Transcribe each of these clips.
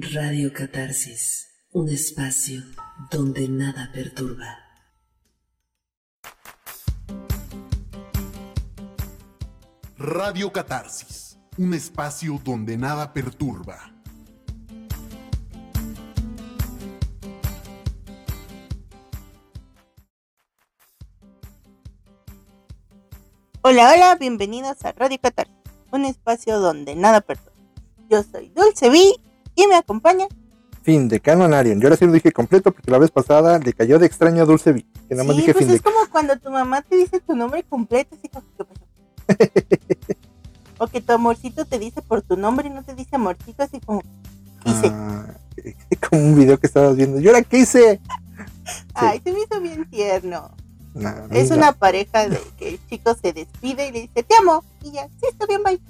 Radio Catarsis, un espacio donde nada perturba. Radio Catarsis, un espacio donde nada perturba. Hola, hola, bienvenidos a Radio Catarsis, un espacio donde nada perturba. Yo soy Dulce Vi y me acompaña. Fin de Canon Arian. Yo ahora sí lo dije completo porque la vez pasada le cayó de extraño a Dulce Vi. Que nada más sí, dije pues fin es de como cuando tu mamá te dice tu nombre completo, así como o que tu amorcito te dice por tu nombre y no te dice amorcito, así como ¿qué hice? Ah, como un video que estabas viendo. ¿Y ahora qué hice? Ay, se me hizo bien tierno. Nah, Es una pareja de que el chico se despide y le dice, te amo. Y ya, sí, está bien, bye.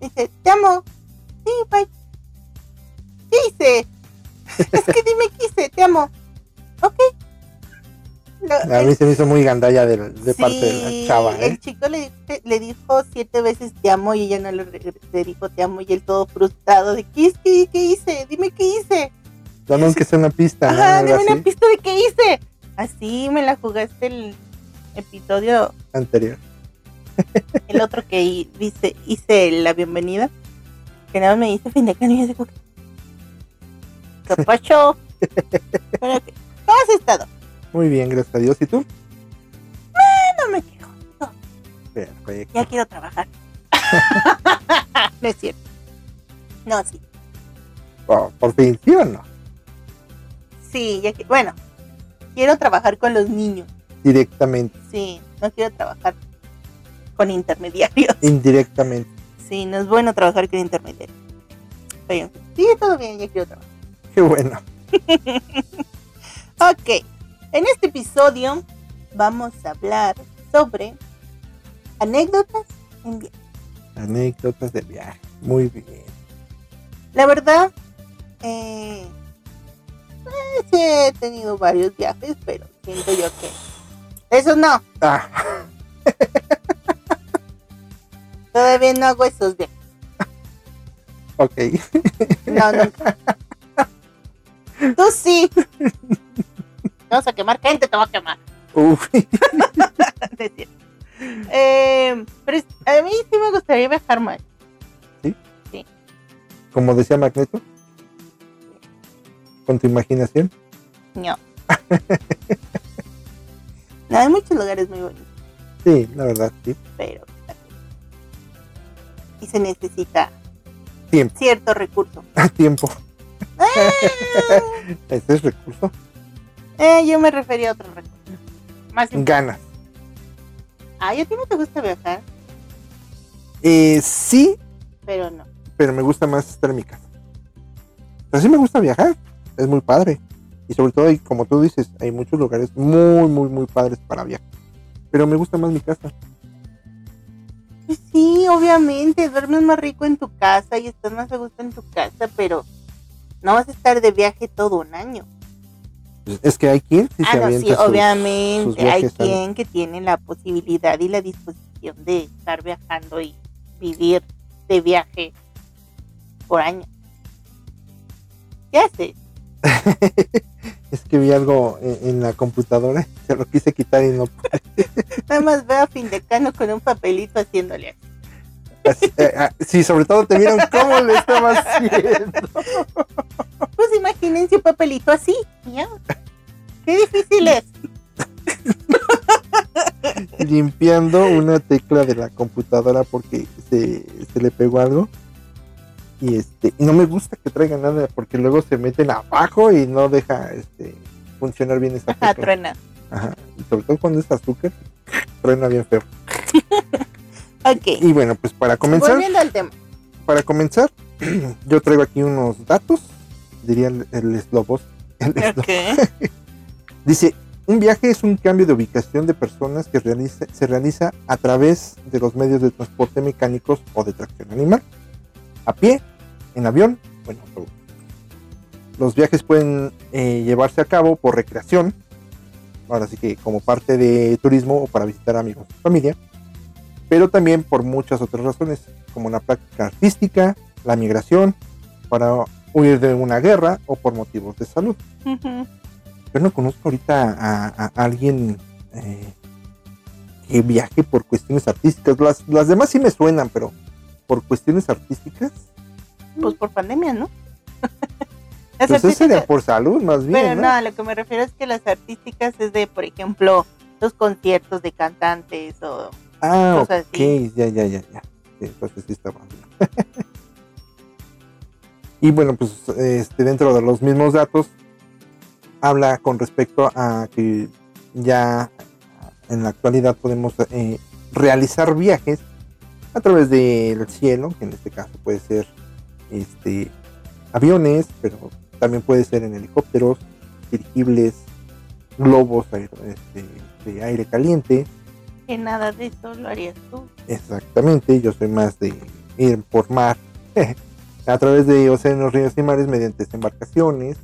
Dice, te amo. Sí, bye. ¿Qué hice? es que dime qué hice, te amo. Ok. Lo- A el- mí se me hizo muy gandalla de, de parte de la chava, ¿eh? El chico le, dijo siete veces te amo y ella no le, le dijo te amo y él todo frustrado de ¿qué, que- qué hice? Dime qué hice. Dame aunque sea una pista. Ajá, dime una así, pista de qué hice. Así me la jugaste el episodio anterior. el otro que dice, hice la bienvenida, que nada más me dice fin de año y yo digo, que- ¿Cómo has estado? Muy bien, gracias a Dios. ¿Y tú? No me quejo, Perfecto. ya quiero trabajar. no es cierto. No, sí. Oh, por fin, ¿sí o no? Sí, ya que, bueno, quiero trabajar con los niños. Directamente, Sí, no quiero trabajar con intermediarios. indirectamente. Sí, no es bueno trabajar con intermediarios. Pero, sí, todo bien, ya quiero trabajar. Qué bueno. Ok, en este episodio vamos a hablar sobre anécdotas en viaje. Anécdotas de viaje. Muy bien. La verdad, eh, sí he tenido varios viajes, pero siento yo que eso no, Ah, todavía no hago esos viajes. ok. No, nunca. Tú sí. Te vas a quemar gente, te va a quemar. Uf. Eh, pero a mí sí me gustaría viajar más. como decía Magneto. Con tu imaginación. No. no, hay muchos lugares muy bonitos, Sí, la verdad, sí. pero. Y se necesita Tiempo. cierto recurso. Tiempo. Ah, Ese es recurso. eh, yo me refería a otro recurso. Más. Ganas. Ay, a ti no te gusta viajar, Eh, sí, pero no. pero me gusta más estar en mi casa. Pero sí me gusta viajar. Es muy padre. Y sobre todo, hay, como tú dices, hay muchos lugares muy, muy, muy padres para viajar. Pero me gusta más mi casa. Pues sí, obviamente, duermes más rico en tu casa y estás más a gusto en tu casa, pero no vas a estar de viaje todo un año. Pues, Es que hay quien sí se ah, no, sí, sus- sus obviamente. Hay al- quien que tiene la posibilidad y la disposición de estar viajando y vivir de viaje por año. ¿Qué haces? es que vi algo en, en la computadora. Se lo quise quitar y no pude. Nada más veo a Findecano con un papelito haciéndole así. Eh, ah, sí, sobre todo te vieron cómo le estaba haciendo. Pues imagínense un papelito así. ya. Qué difícil es. limpiando una tecla de la computadora porque se, se le pegó algo. Y este, y no me gusta que traiga nada porque luego se meten abajo y no deja este funcionar bien esa Ajá, tecla. truena. Ajá. Y sobre todo cuando es azúcar, truena bien feo. Ok. Y bueno, pues para comenzar, Volviendo al tema. para comenzar, yo traigo aquí unos datos, diría el, el eslobos. el eslo- Ok. Dice, un viaje es un cambio de ubicación de personas que realiza- se realiza a través de los medios de transporte mecánicos o de tracción animal. A pie, en avión o en autobús. Los viajes pueden eh, llevarse a cabo por recreación, ahora sí que como parte de turismo o para visitar amigos o familia, pero también por muchas otras razones, como la práctica artística, la migración, para huir de una guerra o por motivos de salud. Yo no conozco ahorita a, a alguien eh, que viaje por cuestiones artísticas. Las, las demás sí me suenan, pero por cuestiones artísticas, Pues por pandemia, ¿no? Las pues eso sería por salud más bien. Pero ¿no? no, lo que me refiero es que las artísticas es de, por ejemplo, los conciertos de cantantes o ah, ok, así. ya, ya, ya, ya. Entonces sí está mal. y bueno, pues este, dentro de los mismos datos, habla con respecto a que ya en la actualidad podemos eh, realizar viajes a través del cielo, que en este caso puede ser este, aviones, pero también puede ser en helicópteros, dirigibles, globos este, de aire caliente. Que nada de eso lo harías tú. Exactamente, yo soy más de ir por mar a través de océanos, ríos y mares mediante embarcaciones.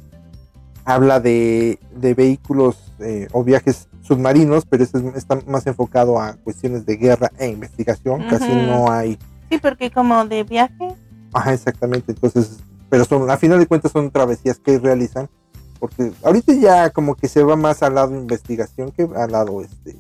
Habla de, de vehículos eh, o viajes submarinos, pero eso es- está más enfocado a cuestiones de guerra e investigación. Casi no hay. Sí, porque como de viaje, Ajá, exactamente. Entonces, pero son, a final de cuentas son travesías que realizan. Porque ahorita ya como que se va más al lado de investigación que al lado este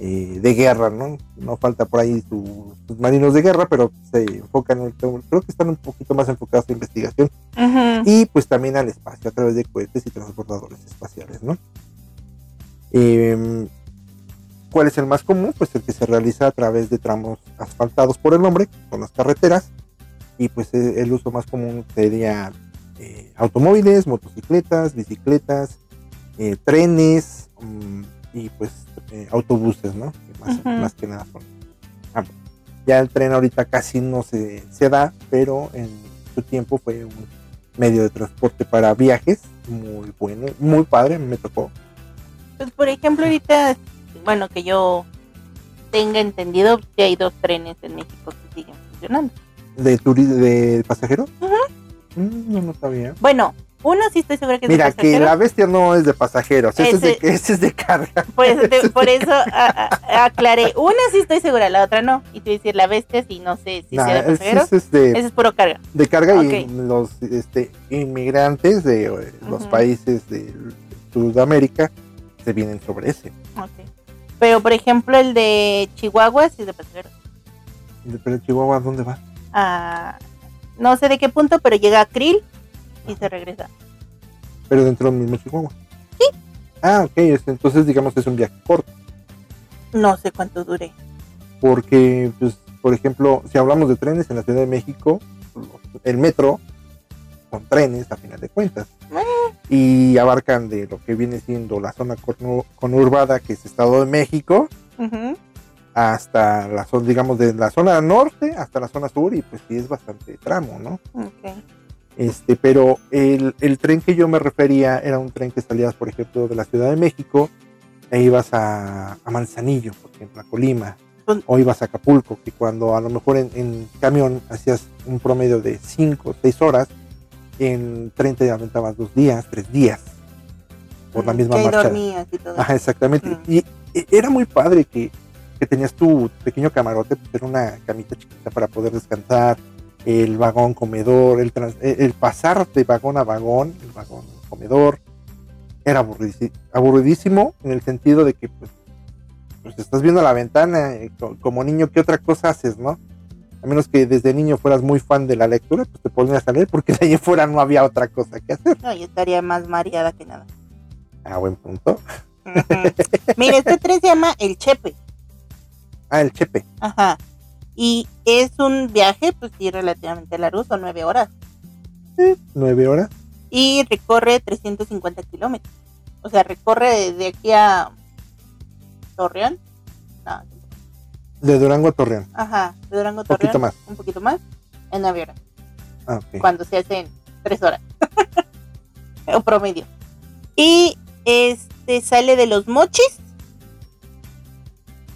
eh, de guerra, ¿no? No falta por ahí su- sus marinos de guerra, pero se enfocan, en- creo que están un poquito más enfocados a investigación ujú, y pues también al espacio a través de cohetes y transbordadores espaciales, ¿no? Em, ¿Cuál es el más común? Pues el que se realiza a través de tramos asfaltados por el hombre, con las carreteras, y pues eh, el uso más común sería eh, automóviles, motocicletas, bicicletas, eh, trenes mm, y pues eh, autobuses, ¿no? Que más, que nada son. ah, ya el tren ahorita casi no se, se da, pero en su tiempo fue un medio de transporte para viajes muy bueno, muy padre, me tocó. pues por ejemplo ahorita, bueno, que yo tenga entendido, que hay dos trenes en México que siguen funcionando. ¿De, de pasajeros? Ujú. Mm, no, no sabía. Bueno, uno sí estoy segura que es Mira, de que pasajeros. la bestia no es de pasajeros, ese, es, de, Ese- ese es de carga. Por eso, te- por eso a- a- aclaré. Una sí estoy segura, la otra no. Y a decir la bestia, si no sé si Nah, sea de pasajeros. ese es de, Ese es puro carga. de carga y los este, inmigrantes de eh, los países de Sudamérica se vienen sobre ese. Ok. Pero por ejemplo, el de Chihuahua sí es de pasajeros. Pero Chihuahua, ¿dónde va? Ah, no sé de qué punto, pero llega a Krill y se regresa. Pero dentro del mismo Chihuahua. Sí. Ah, ok, es- entonces digamos es un viaje corto. No sé cuánto dure. porque, pues, por ejemplo, si hablamos de trenes en la Ciudad de México, el metro son trenes a final de cuentas y abarcan de lo que viene siendo la zona conurbada que es Estado de México hasta la zona, digamos, de la zona norte hasta la zona sur y pues sí es bastante tramo, ¿no? Ok. Este, pero el, el tren que yo me refería era un tren que salías, por ejemplo, de la Ciudad de México e ibas a, a Manzanillo, por ejemplo, a Colima, o ibas a Acapulco, que cuando a lo mejor en, en camión hacías un promedio de 5 o 6 horas, en tren te aventabas dos días, tres días, por la Mm, misma que marcha. dormías y todo. Ajá, exactamente. Mm. Y era muy padre que, que tenías tu pequeño camarote, pues era una camita chiquita para poder descansar, el vagón comedor, el, trans- el pasar de vagón a vagón, el vagón comedor, era aburridísimo en el sentido de que pues, pues estás viendo la ventana, eh, co- como niño, ¿qué otra cosa haces, no? A menos que desde niño fueras muy fan de la lectura, pues te ponías a leer, porque de ahí fuera no había otra cosa que hacer. No, yo estaría más mareada que nada. Ah, buen punto. Ujú. Mira, este tren se llama El Chepe. Ah, el chepe. Ajá. Y es un viaje, pues sí, relativamente largo, son nueve horas. Nueve horas. Y recorre 350 kilómetros. O sea, recorre de aquí a Torreón. No, De Durango a Torreón. ajá, de Durango a Un poquito Torreón. más. Un poquito más. En nueve horas. Ah, ok. Cuando se hacen tres horas. o promedio. Y este sale de los mochis.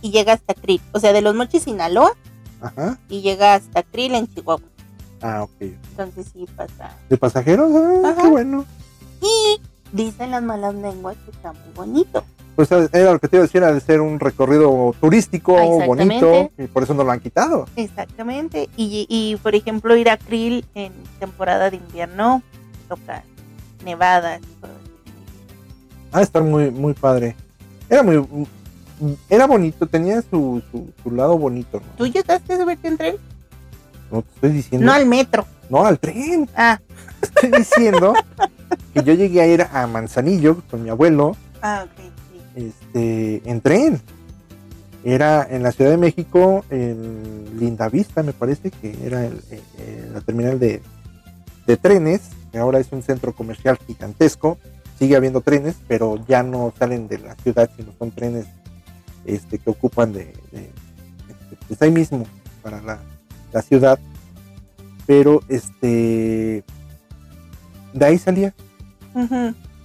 Y llega hasta Krill. O sea, de los mochis Sinaloa. Ajá. Y llega hasta Krill en Chihuahua. Ah, ok. Entonces sí pasa. ¿De pasajeros? Ah, Ajá. qué bueno. Y dicen las malas lenguas que está muy bonito. Pues era lo que te iba a decir, era de ser un recorrido turístico, Exactamente. bonito, y por eso no lo han quitado. Exactamente. Y, y, por ejemplo, ir a Krill en temporada de invierno, toca nevadas. y todo eso. Ah, estar muy, muy padre. Era muy, era bonito, tenía su, su, su lado bonito, ¿no? ¿Tú llegaste a subirte en tren? No te estoy diciendo. No al metro. No, al tren. Ah, Estoy diciendo que yo llegué a ir a Manzanillo con mi abuelo, ah, ok. sí. este, en tren. Era en la Ciudad de México, en Lindavista, me parece que era el- eh, eh, la terminal de, de trenes, que ahora es un centro comercial gigantesco. Sigue habiendo trenes, pero ya no salen de la ciudad, sino son trenes este, que ocupan de, de- pues ahí mismo para la, la ciudad. Pero este de ahí salía.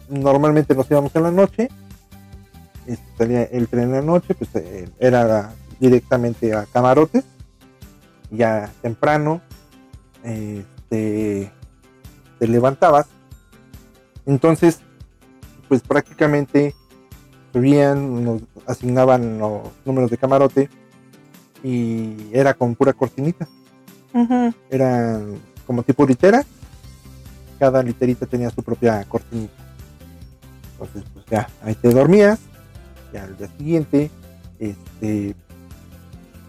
Normalmente nos íbamos en la noche, este, salía el tren en la noche, pues eh, era directamente a camarotes, ya temprano, este, te levantabas, entonces, pues prácticamente subían, nos asignaban los números de camarote y era con pura cortinita, Ujú. era como tipo litera, cada literita tenía su propia cortinita. Entonces, pues ya, ahí te dormías, ya al día siguiente, este,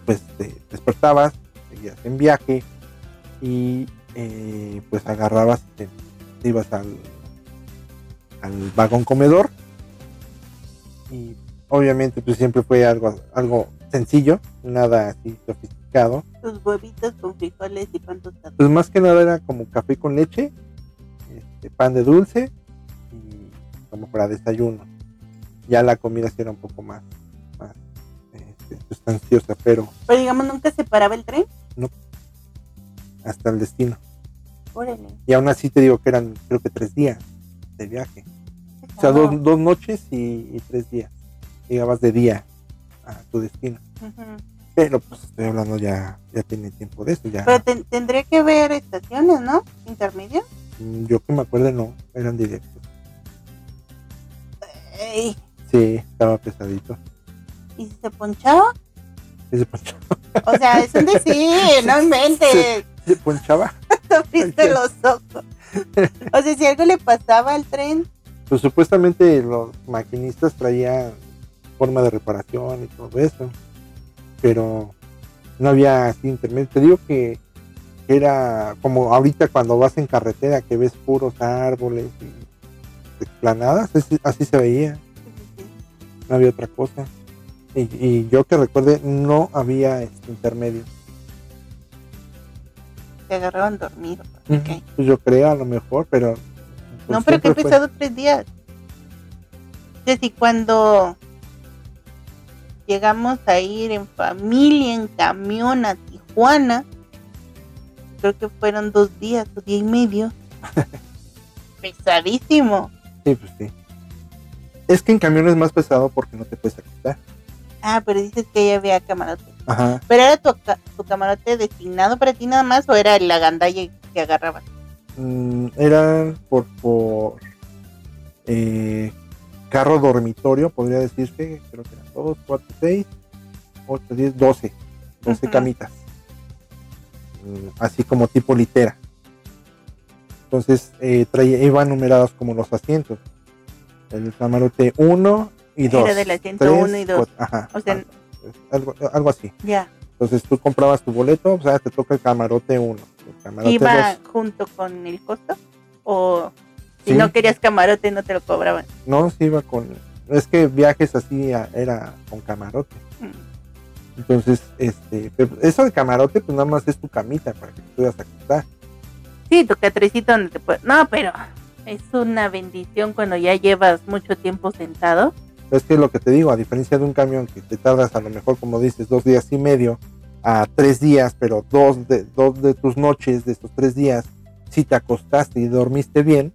pues te despertabas, seguías en viaje y eh, pues agarrabas, te, te ibas al, al vagón comedor y obviamente pues siempre fue algo, algo sencillo, nada así sofisticado. Tus huevitos con frijoles y pan tostado. Pues más que nada era como café con leche, este, pan de dulce y como para desayuno. Ya la comida sí era un poco más, más este, sustanciosa, pero Pero digamos, nunca se paraba el tren. hasta el destino. Órale. Y aún así te digo que eran creo que tres días de viaje. O sea, Ah. dos, dos noches y, y tres días. Llegabas de día a tu destino. Pero pues estoy hablando ya, ya tiene tiempo de eso. Ya, Pero ten- tendría que ver estaciones, ¿no? Intermedio. Mm, yo que me acuerdo no, eran directos. Ey, Sí, estaba pesadito. ¿Y si se ponchaba? Sí, se ponchaba. O sea, es un decir, no inventes. Se ponchaba. Abriste los ojos. O sea, si algo le pasaba al tren, Pues supuestamente los maquinistas traían forma de reparación y todo eso. Pero no había así intermedio. Te digo que era como ahorita cuando vas en carretera que ves puros árboles y explanadas, así, se veía. No había otra cosa. Y, y yo que recuerde, no había este intermedio. te agarraban dormido. Ok. Pues yo creo a lo mejor, pero... pues, No, pero que he pesado tres días. Desde cuando llegamos a ir en familia, en camión a Tijuana, creo que fueron dos días, o día y medio. Pesadísimo. Sí, pues sí. Es que en camión es más pesado porque no te puedes acostar. Ah, pero dices que ya había camarote. Ajá. ¿Pero era tu, tu camarote designado para ti nada más o era la gandalla que agarrabas? Mm, eran por, por eh, carro dormitorio, podría decirse. Creo que eran 2, 4, 6, 8, 10, 12. 12 Ujú. camitas. Mm, así como tipo litera. Entonces eh, traía, iban numerados como los asientos. El camarote 1 y 2. Era del asiento uno y dos. Ajá. O sea, algo, algo así. Ya. Entonces tú comprabas tu boleto, o sea, te toca el camarote 1. El camarote ¿Iba dos- junto con el costo? ¿O si Sí. no querías camarote no te lo cobraban? No, sí iba con. Es que viajes así a- era con camarote. Mm. Entonces, este, eso de camarote, pues nada más es tu camita para que te puedas acostar. Sí, tu catrecito donde te puedes... No, pero es una bendición cuando ya llevas mucho tiempo sentado. Es que lo que te digo, a diferencia de un camión que te tardas a lo mejor, como dices, dos días y medio a tres días, pero dos de, dos de tus noches de estos tres días, si te acostaste y dormiste bien,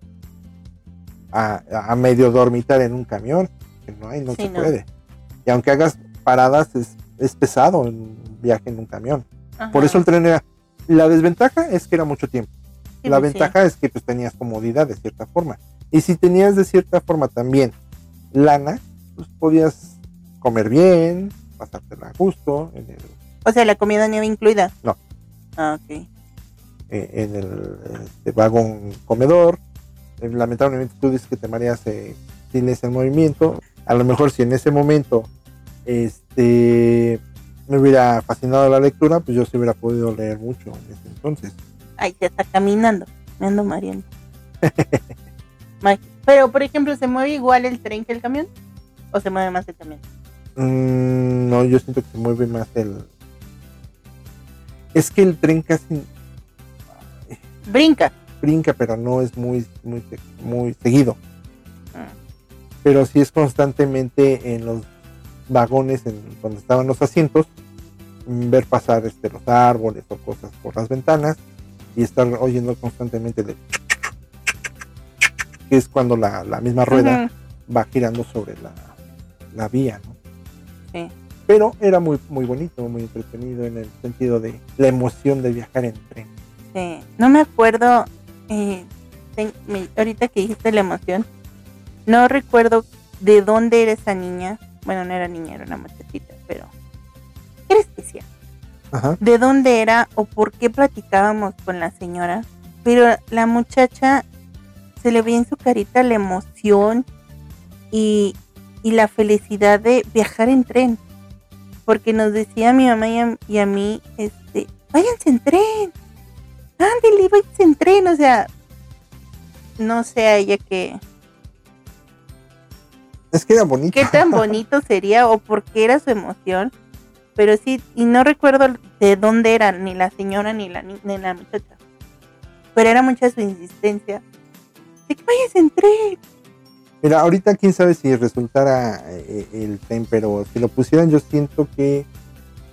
a, a medio dormitar en un camión, que no hay, no Sí, se no. puede. Y aunque hagas paradas, es, es pesado un viaje en un camión. Por eso el tren era. La desventaja es que era mucho tiempo. Sí, la pues, sí. ventaja es que pues tenías comodidad de cierta forma. Y si tenías de cierta forma también lana, pues podías comer bien, pasártela a gusto en el, O sea, la comida no iba incluida. No. Ah, ok. eh, en el este, vagón comedor. Eh, lamentablemente tú dices que te mareas eh, sin ese movimiento. A lo mejor si en ese momento este me hubiera fascinado la lectura, pues yo sí hubiera podido leer mucho en ese entonces. Ay, ya está caminando. Me ando mareando. Pero, por ejemplo, ¿se mueve igual el tren que el camión? ¿O se mueve más el camión? Mm, no, yo siento que se mueve más el... Es que el tren casi Brinca. brinca, pero no es muy, muy, muy seguido. Ah. Pero sí es constantemente en los vagones, en donde estaban los asientos, mm, ver pasar este, los árboles o cosas por las ventanas y estar oyendo constantemente de... que es cuando la, la misma rueda va girando sobre la, la vía, ¿no? Sí. Pero era muy, muy bonito, muy entretenido en el sentido de la emoción de viajar en tren. Sí, no me acuerdo, eh, ten- me- ahorita que dijiste la emoción, no recuerdo de dónde era esa niña, bueno, no era niña, era una muchachita, pero era especial, Ajá. de dónde era o por qué platicábamos con la señora, pero la muchacha se le veía en su carita la emoción y, y la felicidad de viajar en tren, porque nos decía a mi mamá y a, y a mí, este, váyanse en tren, ándale, váyanse en tren, o sea, no sé a ella qué, Es que era bonito. qué tan bonito sería o por qué era su emoción, pero sí, y no recuerdo de dónde era, ni la señora ni la, ni, ni la muchacha, pero era mucha su insistencia, de que váyanse en tren, Mira, ahorita quién sabe si resultara eh, el tren, pero si lo pusieran yo siento que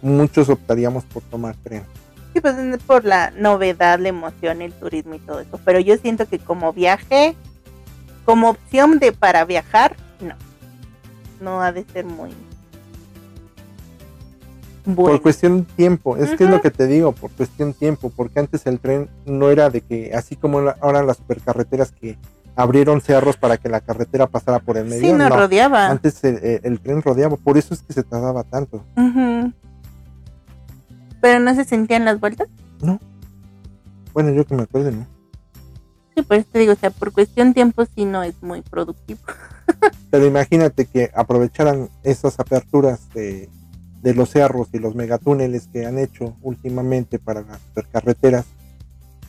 muchos optaríamos por tomar tren. sí, pues es por la novedad, la emoción, el turismo y todo eso, pero yo siento que como viaje, como opción de para viajar, no, no ha de ser muy bueno. Por cuestión tiempo, es que es lo que te digo, por cuestión tiempo, porque antes el tren no era de que, así como ahora las supercarreteras que abrieron cerros para que la carretera pasara por el medio, Sí, nos no. rodeaba. Antes el, tren rodeaba, por eso es que se tardaba tanto. Ujú. Pero no se sentían las vueltas. Bueno, yo que me acuerdo, ¿no? Sí, pues te digo, o sea, por cuestión tiempo sí no es muy productivo. Pero imagínate que aprovecharan esas aperturas de, de los cerros y los megatúneles que han hecho últimamente para las supercarreteras,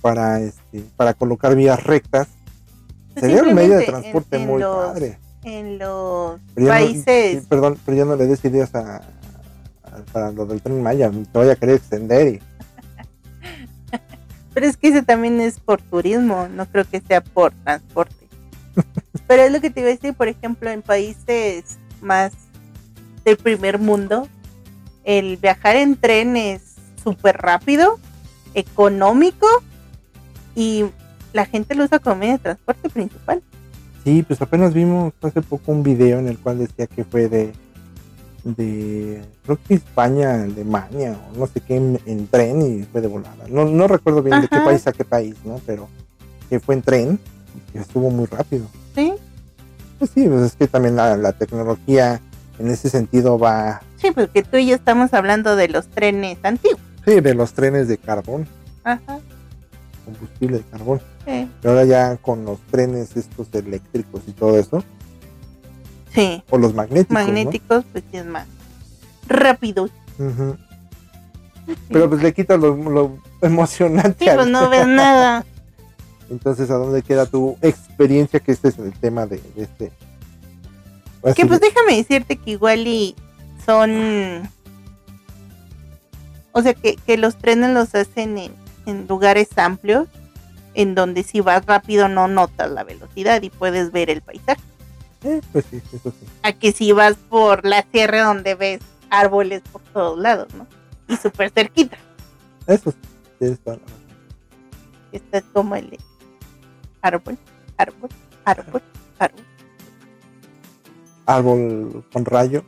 para este, para colocar vías rectas, sería un medio de transporte en- en muy los- padre. En los no- países, perdón, pero ya no le des ideas a, a- para lo del tren Maya, te vaya a querer extender y pero es que ese también es por turismo, no creo que sea por transporte. pero es lo que te iba a decir, por ejemplo, en países más del primer mundo, el viajar en tren es súper rápido, económico y la gente lo usa como medio de transporte principal. Sí, pues apenas vimos hace poco un video en el cual decía que fue de, de creo que España, Alemania o no sé qué, en, en tren y fue de volada. No, no recuerdo bien de qué país a qué país, ¿no? Pero que fue en tren y que estuvo muy rápido. ¿Sí? Pues sí, pues es que también la, la tecnología en ese sentido va, Sí, porque tú y yo estamos hablando de los trenes antiguos. sí, de los trenes de carbón, Ajá. Combustible de carbón. Sí. Pero ahora ya con los trenes estos eléctricos y todo eso, Sí. o los magnéticos, ¿no? Magnéticos, pues sí es más rápido. Pero pues le quita lo, lo emocionante. Sí, pues no ves nada. Entonces, ¿a dónde queda tu experiencia? Que este es el tema de, de este. Que pues de- déjame decirte que igual y son... O sea, que, que los trenes los hacen en, en lugares amplios, en donde si vas rápido no notas la velocidad y puedes ver el paisaje. eh, pues sí, eso sí. A que si vas por la sierra donde ves árboles por todos lados, ¿no? Y súper cerquita. Eso sí. razón. Está como el árbol, árbol, árbol, árbol. Árbol con rayo.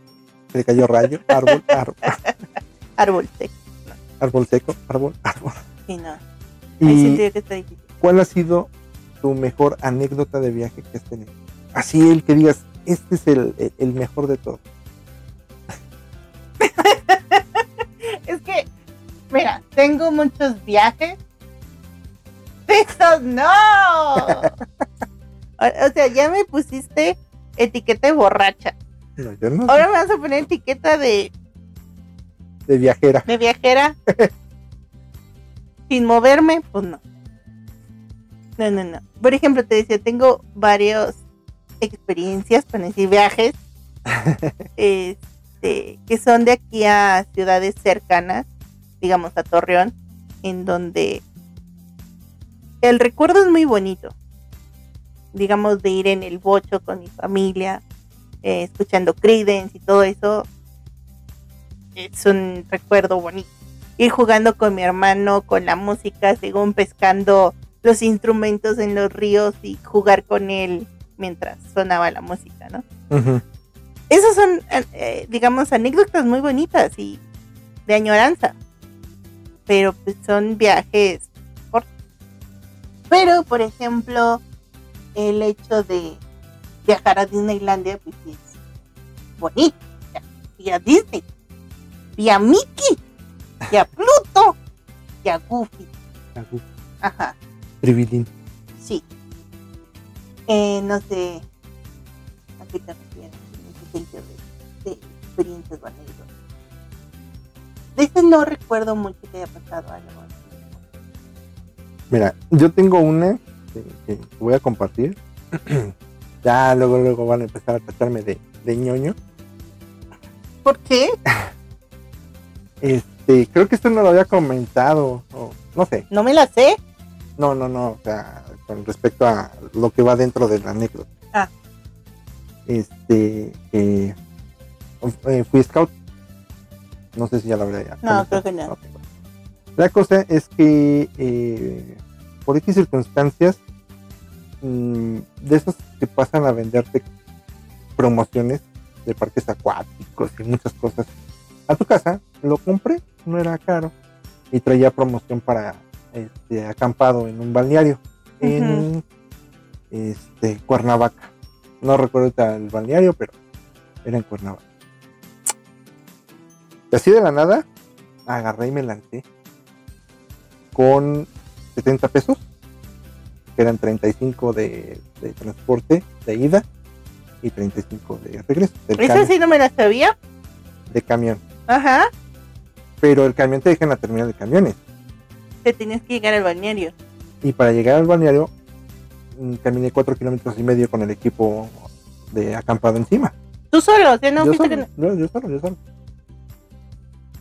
Se le cayó rayo. Árbol, árbol, Árbol seco. árbol seco. Árbol, árbol. Sí, no. Ahí ¿Y sentiría que está difícil. cuál ha sido tu mejor anécdota de viaje que has tenido? Así el que digas, este es el, el- el mejor de todos. Es que, mira, tengo muchos viajes. ¡Estos no! O, o sea, ya me pusiste etiqueta de borracha. No, yo no, Ahora me vas a poner etiqueta de, de viajera. de viajera. Sin moverme, pues no. No, no, no. Por ejemplo, te decía, tengo varias experiencias, para decir viajes, este, que son de aquí a ciudades cercanas, digamos a Torreón, en donde el recuerdo es muy bonito. Digamos, de ir en el bocho con mi familia, eh, escuchando Creedence y todo eso, es un recuerdo bonito. Ir jugando con mi hermano, con la música, según pescando los instrumentos en los ríos y jugar con él mientras sonaba la música, ¿no? Ujú. Esas son, eh, digamos, anécdotas muy bonitas y de añoranza. Pero pues son viajes cortos. Pero, por ejemplo, el hecho de viajar a Disneylandia, pues es bonito. Fui a Disney, vi a Mickey, y a Pluto, y a Goofy. Algo Ajá, tribilín. sí. Eh, no sé a qué te refieres en ese de, de experiencias o anécdotas. De ese no recuerdo mucho que haya pasado algo. Mira, yo tengo una que, que voy a compartir. ya luego luego van a empezar a tratarme de, de ñoño. ¿Por qué? Este, creo que esto no lo había comentado, o no sé. No me la sé. No, no, no, o sea, con respecto a lo que va dentro de la anécdota. Ah. Este, eh, eh, fui scout. No sé si ya lo habría ya No, creo que no. La cosa es que eh, por X circunstancias, mm, de esos que pasan a venderte promociones de parques acuáticos y muchas cosas a tu casa, lo compré, no era caro y traía promoción para este acampado en un balneario en este Cuernavaca. No recuerdo el balneario, pero era en Cuernavaca. Y así de la nada, agarré y me lancé con 70 pesos, que eran 35 de, de transporte de ida y 35 de regreso cami- sí no me la sabía. de camión. Ajá. Pero el camión te deja en la terminal de camiones. Te tenías que llegar al balneario. Y para llegar al balneario, mm, caminé 4 kilómetros y medio con el equipo de acampado encima. Tú solo, no yo, solo, yo, yo solo, yo solo.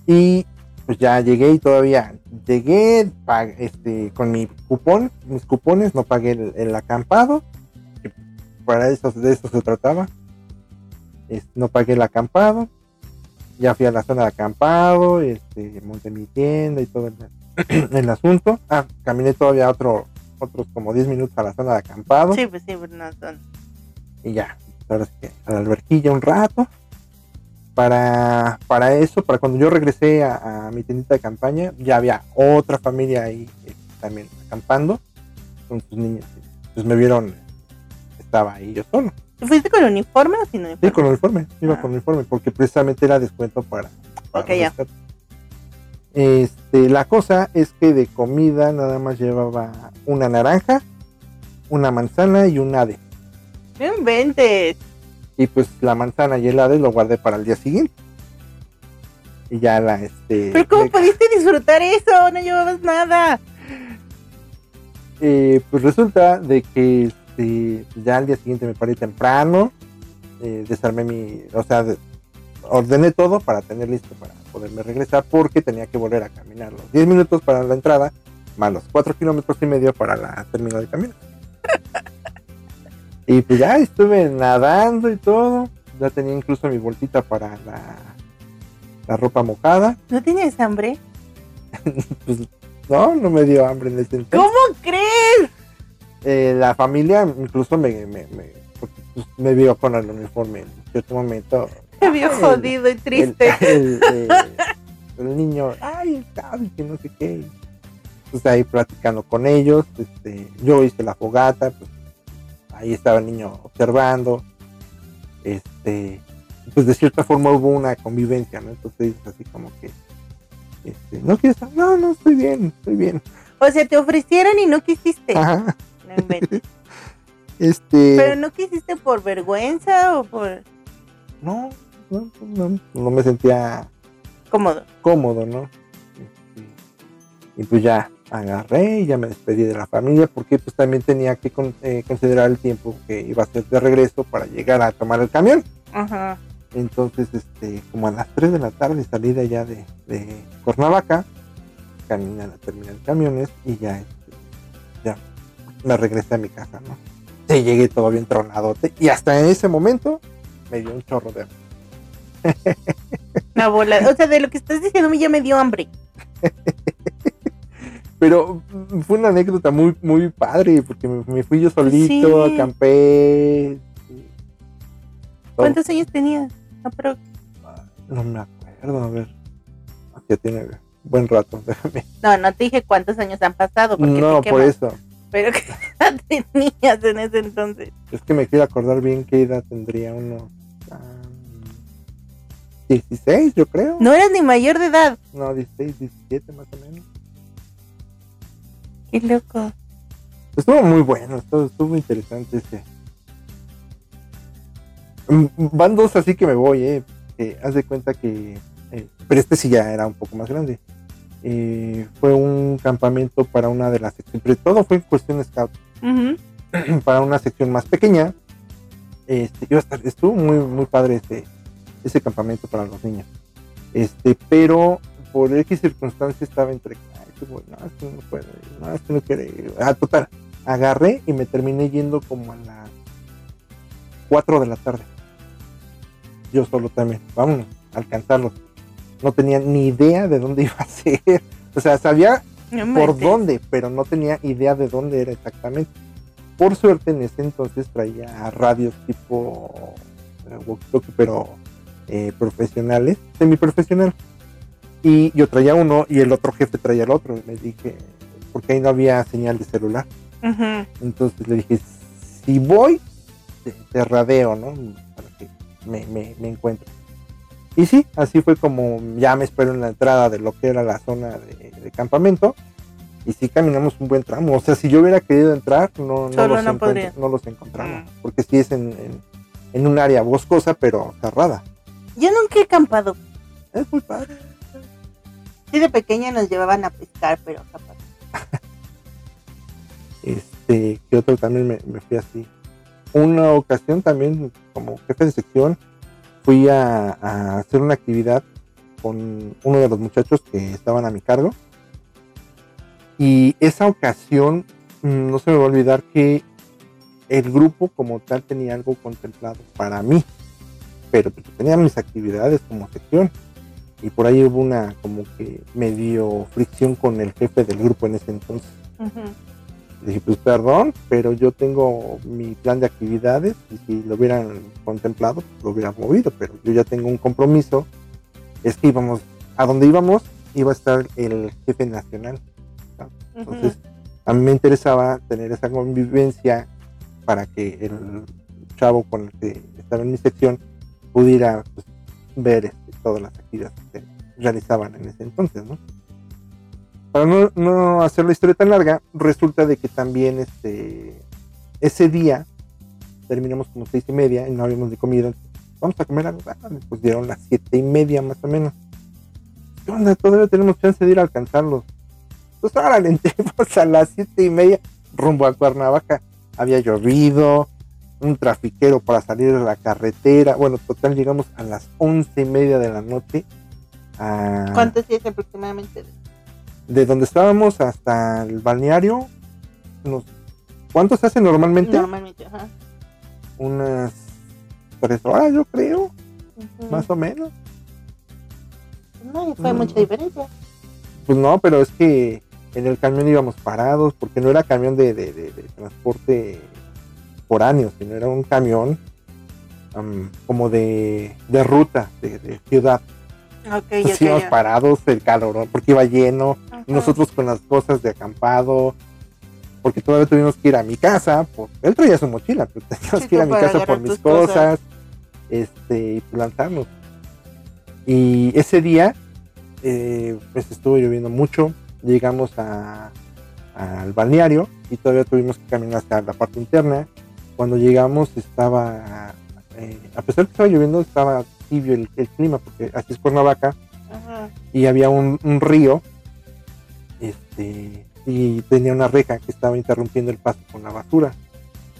Y pues ya llegué y todavía llegué este, con mi cupón, mis cupones, no pagué el, el acampado. que para eso, de eso se trataba. Es- no pagué el acampado. Ya fui a la zona de acampado, este, monté mi tienda y todo el, el asunto. Ah, caminé todavía otro, otros como 10 minutos a la zona de acampado Sí, pues sí, pues no son. y ya, ahora sí que a la alberquilla un rato. Para, para eso, para cuando yo regresé a, a mi tiendita de campaña, ya había otra familia ahí eh, también acampando con sus niños. Pues me vieron, estaba ahí yo solo. ¿Tú fuiste con uniforme o sin uniforme? Sí, con uniforme, iba Ah. con uniforme, porque precisamente era descuento para. para Ok, ya. Este, la cosa es que de comida nada más llevaba una naranja, una manzana y un ave. No inventes. y pues la manzana y el ave lo guardé para el día siguiente y ya la este ¿Pero cómo pudiste disfrutar eso? No llevabas nada. eh, pues resulta de que este, pues ya al día siguiente me paré temprano eh, desarmé mi o sea de- ordené todo para tener listo para poderme regresar porque tenía que volver a caminar los 10 minutos para la entrada más los 4 kilómetros y medio para la terminal de camino y pues ya estuve nadando y todo ya tenía incluso mi bolsita para la, la ropa mojada ¿No tienes hambre? pues no, no me dio hambre en ese entonces. ¿Cómo crees? Eh, la familia incluso me, me, me, pues, me vio con el uniforme en cierto momento. Te vio jodido y El, triste. el, eh, el niño, ay, el Gaby, que no sé qué. Pues ahí platicando con ellos, este, yo hice la fogata, pues ahí estaba el niño observando. este, pues de cierta forma hubo una convivencia, ¿no? Entonces, así como que, este, no quieres, no, no, estoy bien, estoy bien. O sea, te ofrecieron y no quisiste. Ajá. No inventes. Este, Pero no quisiste por vergüenza o por no, no, no, no me sentía cómodo. cómodo, ¿no? Y pues ya agarré y ya me despedí de la familia porque pues también tenía que con- eh, considerar el tiempo que iba a ser de regreso para llegar a tomar el camión. Ajá. Entonces, este, como a las 3 de la tarde salí de allá de, de Cuernavaca, caminé a la terminal de camiones y ya, este, ya me regresé a mi casa, ¿no? Sí, llegué todo bien tronadote y hasta en ese momento me dio un chorro de hambre. Una bola. O sea, de lo que estás diciendo ya me dio hambre. Pero mm, fue una anécdota muy, muy padre porque me, me fui yo solito, Sí. acampé. ¿Cuántos años tenías? No, pero No me acuerdo, a ver. Ya tiene buen rato, déjame. no, no te dije cuántos años han pasado. Porque No, por eso. Pero qué edad tenías en ese entonces. Es que me quiero acordar bien qué edad tendría unos ah, 16, yo creo. No eras ni mayor de edad. No, 16, 17 más o menos. Qué loco. Estuvo muy bueno, estuvo, estuvo interesante. Mm, Van dos así que me voy, eh. haz de cuenta que. eh, pero este sí ya era un poco más grande. Eh, fue un campamento para una de las secciones. Todo fue en cuestión scout. Ujú. para una sección más pequeña. Este, iba a estar, estuvo muy, muy padre ese, ese campamento para los niños. Este, pero por X circunstancia estaba entre, "Ay, qué bueno, no, es que no puedo, ir, no, es que no quiero ir". Ah, total, agarré y me terminé yendo como a las 4 de la tarde. Yo solo también, vámonos, a alcanzarlos. No tenía ni idea de dónde iba a ser. O sea, sabía No por dónde, pero no tenía idea de dónde era exactamente. Por suerte en ese entonces traía radios tipo eh, walkie-talkie, pero eh, profesionales, semiprofesional. Y yo traía uno y el otro jefe traía el otro. Y le dije, porque ahí no había señal de celular. Entonces le dije, si voy, te, te radeo, ¿no? Para que me, me, me encuentre. Y sí, así fue como ya me espero en la entrada de lo que era la zona de, de campamento. Y sí caminamos un buen tramo. O sea, si yo hubiera querido entrar, no, los, no encuentro- no los encontramos. Mm. Porque sí es en, en, en un área boscosa, pero cerrada. Yo nunca he acampado. Es muy padre. Sí, de pequeña nos llevaban a pescar, pero capaz. Este, que otro también me, me fui así. Una ocasión también, como jefe de sección, fui a, hacer una actividad con uno de los muchachos que estaban a mi cargo. Y esa ocasión, mm, no se me va a olvidar que el grupo como tal tenía algo contemplado para mí. Pero pues, tenía mis actividades como sección. Y por ahí hubo una como que medio fricción con el jefe del grupo en ese entonces. Le dije, pues perdón, pero yo tengo mi plan de actividades y si lo hubieran contemplado, pues, lo hubiera movido, pero yo ya tengo un compromiso. Es que íbamos, a donde íbamos, iba a estar el jefe nacional. Entonces, a mí me interesaba tener esa convivencia para que el chavo con el que estaba en mi sección pudiera pues, ver este, todas las actividades que se realizaban en ese entonces, ¿no? Para no, hacer la historia tan larga, resulta de que también este ese día terminamos como seis y media y no habíamos ni comido. Vamos a comer algo. Pues dieron las siete y media más o menos. ¿Qué? Todavía tenemos chance de ir a alcanzarlos. Pues ahora le entremos a las siete y media rumbo a Cuernavaca. Había llovido, un trafiquero para salir de la carretera. Bueno, total llegamos a las once y media de la noche. a- ¿Cuántos días aproximadamente? De donde estábamos hasta el balneario, unos, ¿cuántos se hace normalmente? Normalmente, ajá. Unas tres horas, yo creo, más o menos. No, fue mucha diferencia. Pues no, pero es que en el camión íbamos parados, porque no era camión de, de- de- de transporte foráneo, sino era un camión am, como de, de ruta, de, de ciudad. Ok, Entonces ok, íbamos ya. parados, el calor, porque iba lleno, Ajá. y nosotros con las cosas de acampado, porque todavía tuvimos que ir a mi casa, por, él traía su mochila, pero teníamos que ir a mi casa por mis cosas. cosas, este, y lanzarnos. Y ese día, eh, pues estuvo lloviendo mucho, llegamos a, al balneario y todavía tuvimos que caminar hasta la parte interna. Cuando llegamos estaba, eh, a pesar de que estaba lloviendo, estaba tibio el, el clima, porque así es Cuernavaca, Ajá. y había un, un río este y tenía una reja que estaba interrumpiendo el paso con la basura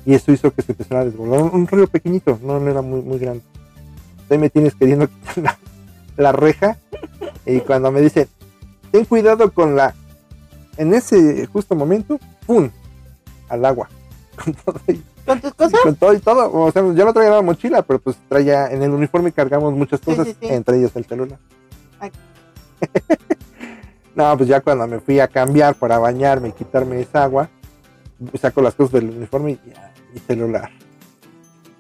y eso hizo que se empezara a desbordar. Un, un río pequeñito no, no era muy muy grande. Ahí me tienes queriendo quitar la, la reja y cuando me dicen ten cuidado con la en ese justo momento pum al agua con y, ¿Con tus cosas? con todo y todo o sea yo no traía la mochila pero pues traía en el uniforme cargamos muchas cosas sí, sí. entre ellas el celular no, pues ya cuando me fui a cambiar para bañarme y quitarme esa agua, saco las cosas del uniforme y ya, mi celular.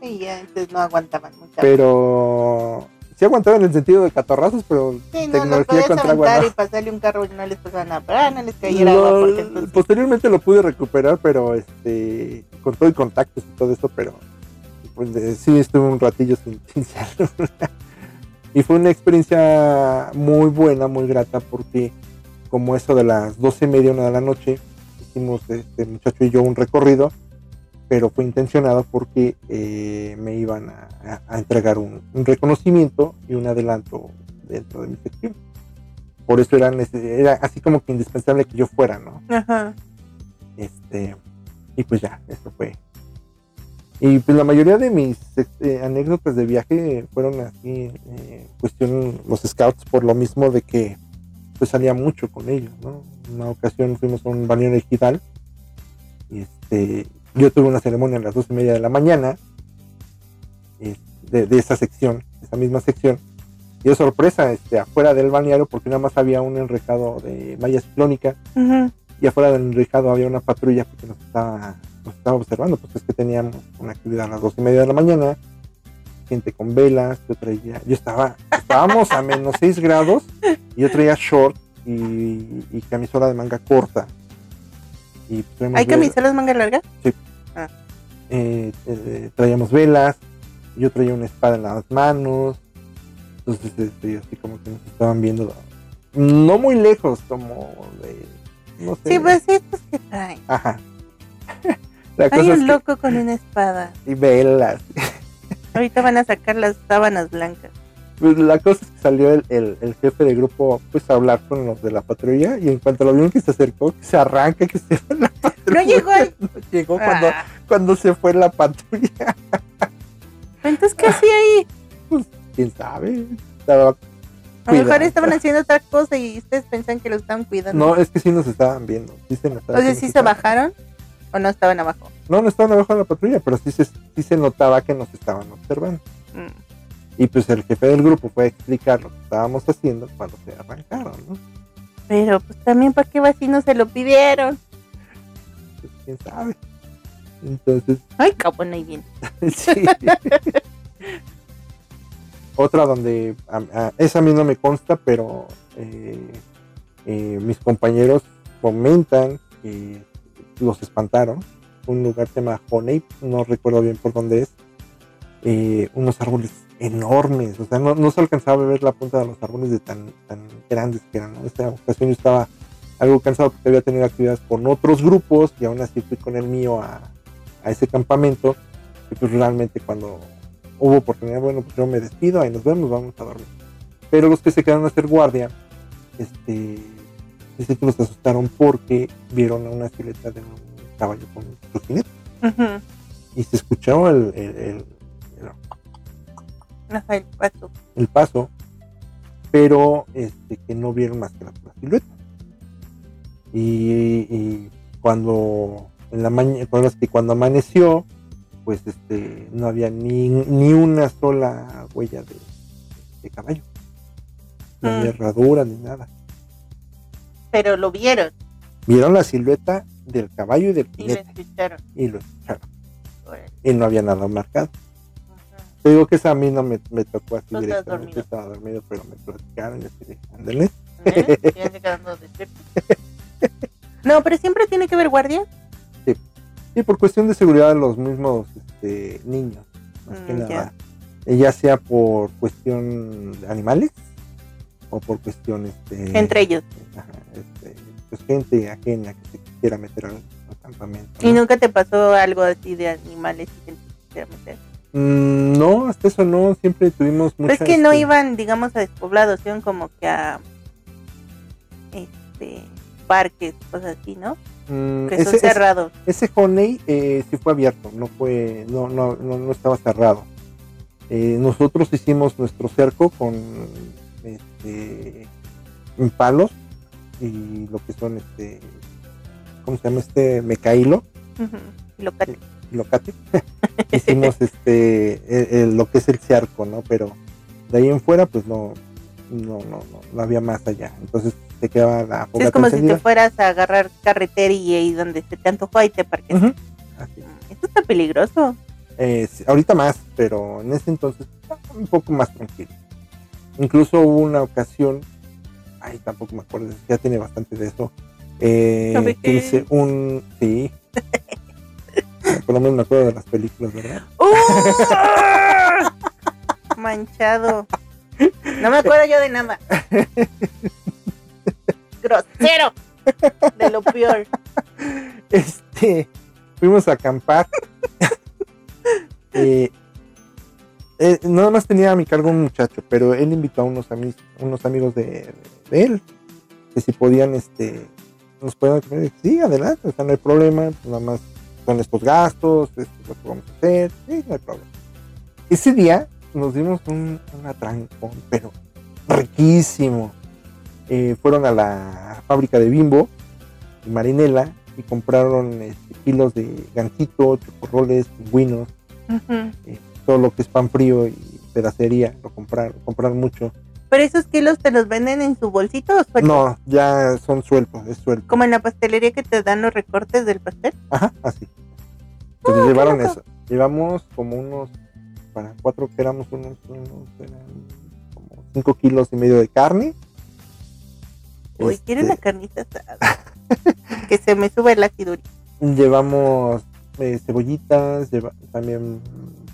Sí, ya, entonces no aguantaban mucho. Pero sí aguantaba en el sentido de catorrazos, pero sí, no, lo tecnología contra agua no. y pasarle un carro y no les pasaba nada. Ah, no les cayera agua Lo- porque entonces... posteriormente lo pude recuperar, pero este con todo y contactos y todo eso, pero pues, de- sí estuve un ratillo sin, sin. Y fue una experiencia muy buena, muy grata, porque como eso de las doce y media, una de la noche, hicimos este muchacho y yo un recorrido, pero fue intencionado porque eh, me iban a, entregar un, un reconocimiento y un adelanto dentro de mi sección. Por eso era, así como que indispensable que yo fuera, ¿no? Ajá. Este, y pues ya, eso fue. Y pues la mayoría de mis este, anécdotas de viaje fueron así, eh, cuestión los scouts, por lo mismo de que pues salía mucho con ellos, ¿no? Una ocasión fuimos a un balneario ejidal y este, yo tuve una ceremonia a las dos y media de la mañana eh, de, de esa sección, esa misma sección. Y de sorpresa, este, afuera del balneario, porque nada más había un enrejado de malla ciclónica y afuera del enrejado había una patrulla que nos estaba, nos estaba observando, pues es que teníamos una actividad a las dos y media de la mañana, gente con velas, yo traía, yo estaba, estábamos a menos 6 grados, y yo traía short y, y camisola de manga corta. Y pues, ¿Hay velas, camisolas manga larga? Eh, eh, traíamos velas, yo traía una espada en las manos, entonces este, así como que nos estaban viendo, no muy lejos, como de, no sé. Sí, pues estos que traen. Ajá. La Hay cosa es un que, loco con una espada. y velas. Ahorita van a sacar las sábanas blancas. Pues la cosa es que salió el, el, el jefe de grupo pues a hablar con los de la patrulla y en cuanto lo vieron que se acercó, que se arranca, que se fue la patrulla. No llegó él. No llegó cuando, Ah, cuando se fue la patrulla. entonces, ¿qué hacía ahí? ¿Quién sabe? Estaba- A lo mejor estaban haciendo otra cosa y ustedes pensaban que lo estaban cuidando. No, es que sí nos estaban viendo. Sí se notaba o sea, ¿sí nos se bajaron o no estaban abajo? No, no estaban abajo de la patrulla, pero sí se, sí se notaba que nos estaban observando. Mm. Y pues el jefe del grupo fue a explicar lo que estábamos haciendo cuando se arrancaron, ¿no? Pero pues también, ¿para qué va si no se lo pidieron? Quién sabe. Entonces, Ay, cabrón, ahí viene. sí. Otra donde, a- a- esa a mí no me consta, pero eh, eh, mis compañeros comentan que los espantaron. Un lugar se llama Honey, no recuerdo bien por dónde es. Eh, unos árboles enormes, o sea, no, no se alcanzaba a ver la punta de los árboles de tan, tan grandes que eran. ¿no? Esta ocasión yo estaba algo cansado porque había tenido actividades con otros grupos y aún así fui con el mío a, a ese campamento. Y pues realmente cuando hubo oportunidad, bueno, pues yo me despido, ahí nos vemos, vamos a dormir. Pero los que se quedaron a hacer guardia, este, dice que los asustaron porque vieron a una silueta de un caballo con su jinete y se escuchó el, el- el- el- Ajá, el paso. el paso, pero este, que no vieron más que la silueta. Y, y cuando en la mañana, cuando amaneció, pues este, no había ni, ni una sola huella de, de caballo. No había Mm. herradura ni nada. Pero lo vieron Vieron la silueta del caballo y del y lo escucharon. y lo escucharon. Y no había nada marcado. Ajá. Te digo que esa a mí no me, me tocó así No directamente, dormido. estaba dormido, pero me platicaron y así de, ándale. ¿Eh? Quedando despierto. No, pero siempre tiene que ver guardia. Sí, por cuestión de seguridad de los mismos este, niños, más que Mm, nada. eh, ya sea por cuestión de animales o por cuestión este, Entre ellos. ajá, este, pues gente ajena que se quisiera meter al, al campamento. ¿Y nunca te pasó algo así de animales y que te quisiera meter? Mm, no, hasta eso no, siempre tuvimos Pero mucha... es que no este, iban, digamos, a despoblados, iban como que a este parques, cosas así, ¿no? mm, Que son ese- cerrados. Ese honey eh, sí fue abierto, no fue, no, no, no, no estaba cerrado. Eh, nosotros hicimos nuestro cerco con este, palos y lo que son este, ¿cómo se llama este? Mecailo, Ujú, y lo cat- locate. hicimos este, el- el- lo que es el cerco, ¿no? Pero de ahí en fuera, pues no, no, no, no, no había más allá. Entonces se quedaba la fogata es como si te fueras a agarrar carretera y ahí donde se te antojó ahí te parques. Así. Esto está peligroso. Eh, ahorita más, pero en ese entonces un poco más tranquilo. Incluso hubo una ocasión, ay, tampoco me acuerdo, ya tiene bastante de eso, eh, hice un, sí, por lo menos me acuerdo de las películas, ¿verdad? ¡Uh! Manchado. No me acuerdo yo de nada. Grosero. De lo peor. Este, fuimos a acampar. Eh, eh, nada más tenía a mi cargo un muchacho, pero él invitó a unos, amigos unos amigos de, de él, que si podían, este, nos podían acompañar. Sí, adelante, o sea, no hay problema, pues nada más son estos gastos, esto es lo que vamos a hacer, sí, no hay problema. Ese día nos dimos un, un atrancón, pero riquísimo. Eh, fueron a la fábrica de Bimbo y Marinela y compraron este, kilos de ganchito, chocorroles, pingüinos, eh, todo lo que es pan frío y pedacería, lo compraron, compraron mucho. Pero esos kilos te los venden en su bolsito o suelto? No, ya son sueltos, es suelto. Como en la pastelería que te dan los recortes del pastel. Ajá, así. Entonces llevaron eso. Llevamos como unos, para cuatro que éramos unos, unos eran como cinco kilos y medio de carne. Uy, Este, quiero una carnita que se me sube el ácido. llevamos eh, cebollitas, lleva- también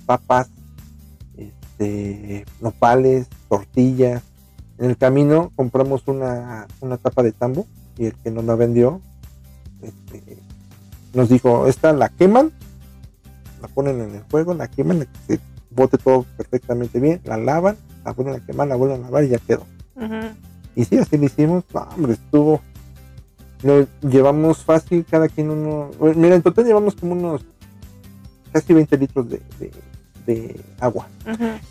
papas, este, nopales, tortillas. En el camino compramos una, una tapa de tambo y el que nos la vendió este, nos dijo, esta la queman, la ponen en el fuego, la queman, la se bote todo perfectamente bien, la lavan, la vuelven a quemar, la vuelven a lavar y ya quedó. Y sí, así lo hicimos. No, hombre, estuvo. Lo llevamos fácil, cada quien uno. bueno, Mira, en total llevamos como unos casi 20 litros de, de- de agua.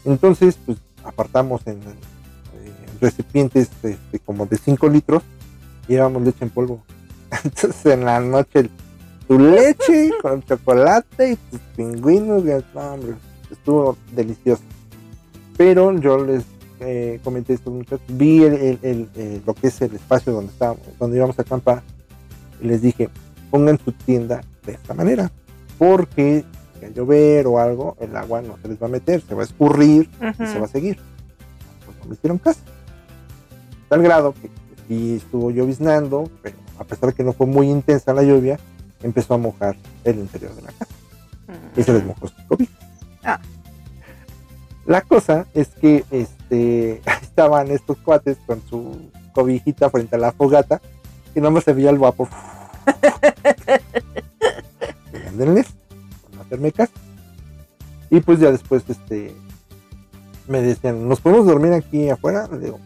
Entonces, pues apartamos en recipientes este, como de 5 litros y llevamos leche en polvo. Entonces, en la noche, tu leche con chocolate y tus pingüinos. no, hombre, estuvo delicioso. Pero yo les eh, comenté a estos muchachos, vi el, el- el- eh, lo que es el espacio donde estábamos, donde íbamos a acampar, y les dije, pongan su tienda de esta manera, porque si a llover o algo, el agua no se les va a meter, se va a escurrir y se va a seguir. Pues no me hicieron caso. Tal grado que sí estuvo lloviznando, pero a pesar de que no fue muy intensa la lluvia, empezó a mojar el interior de la casa y se les mojó sus cobijas. Ah. La cosa es que este estaban estos cuates con su cobijita frente a la fogata y no se veía el vapor. Hacerme caso. Y pues ya después este me decían, ¿nos podemos dormir aquí afuera? Digo,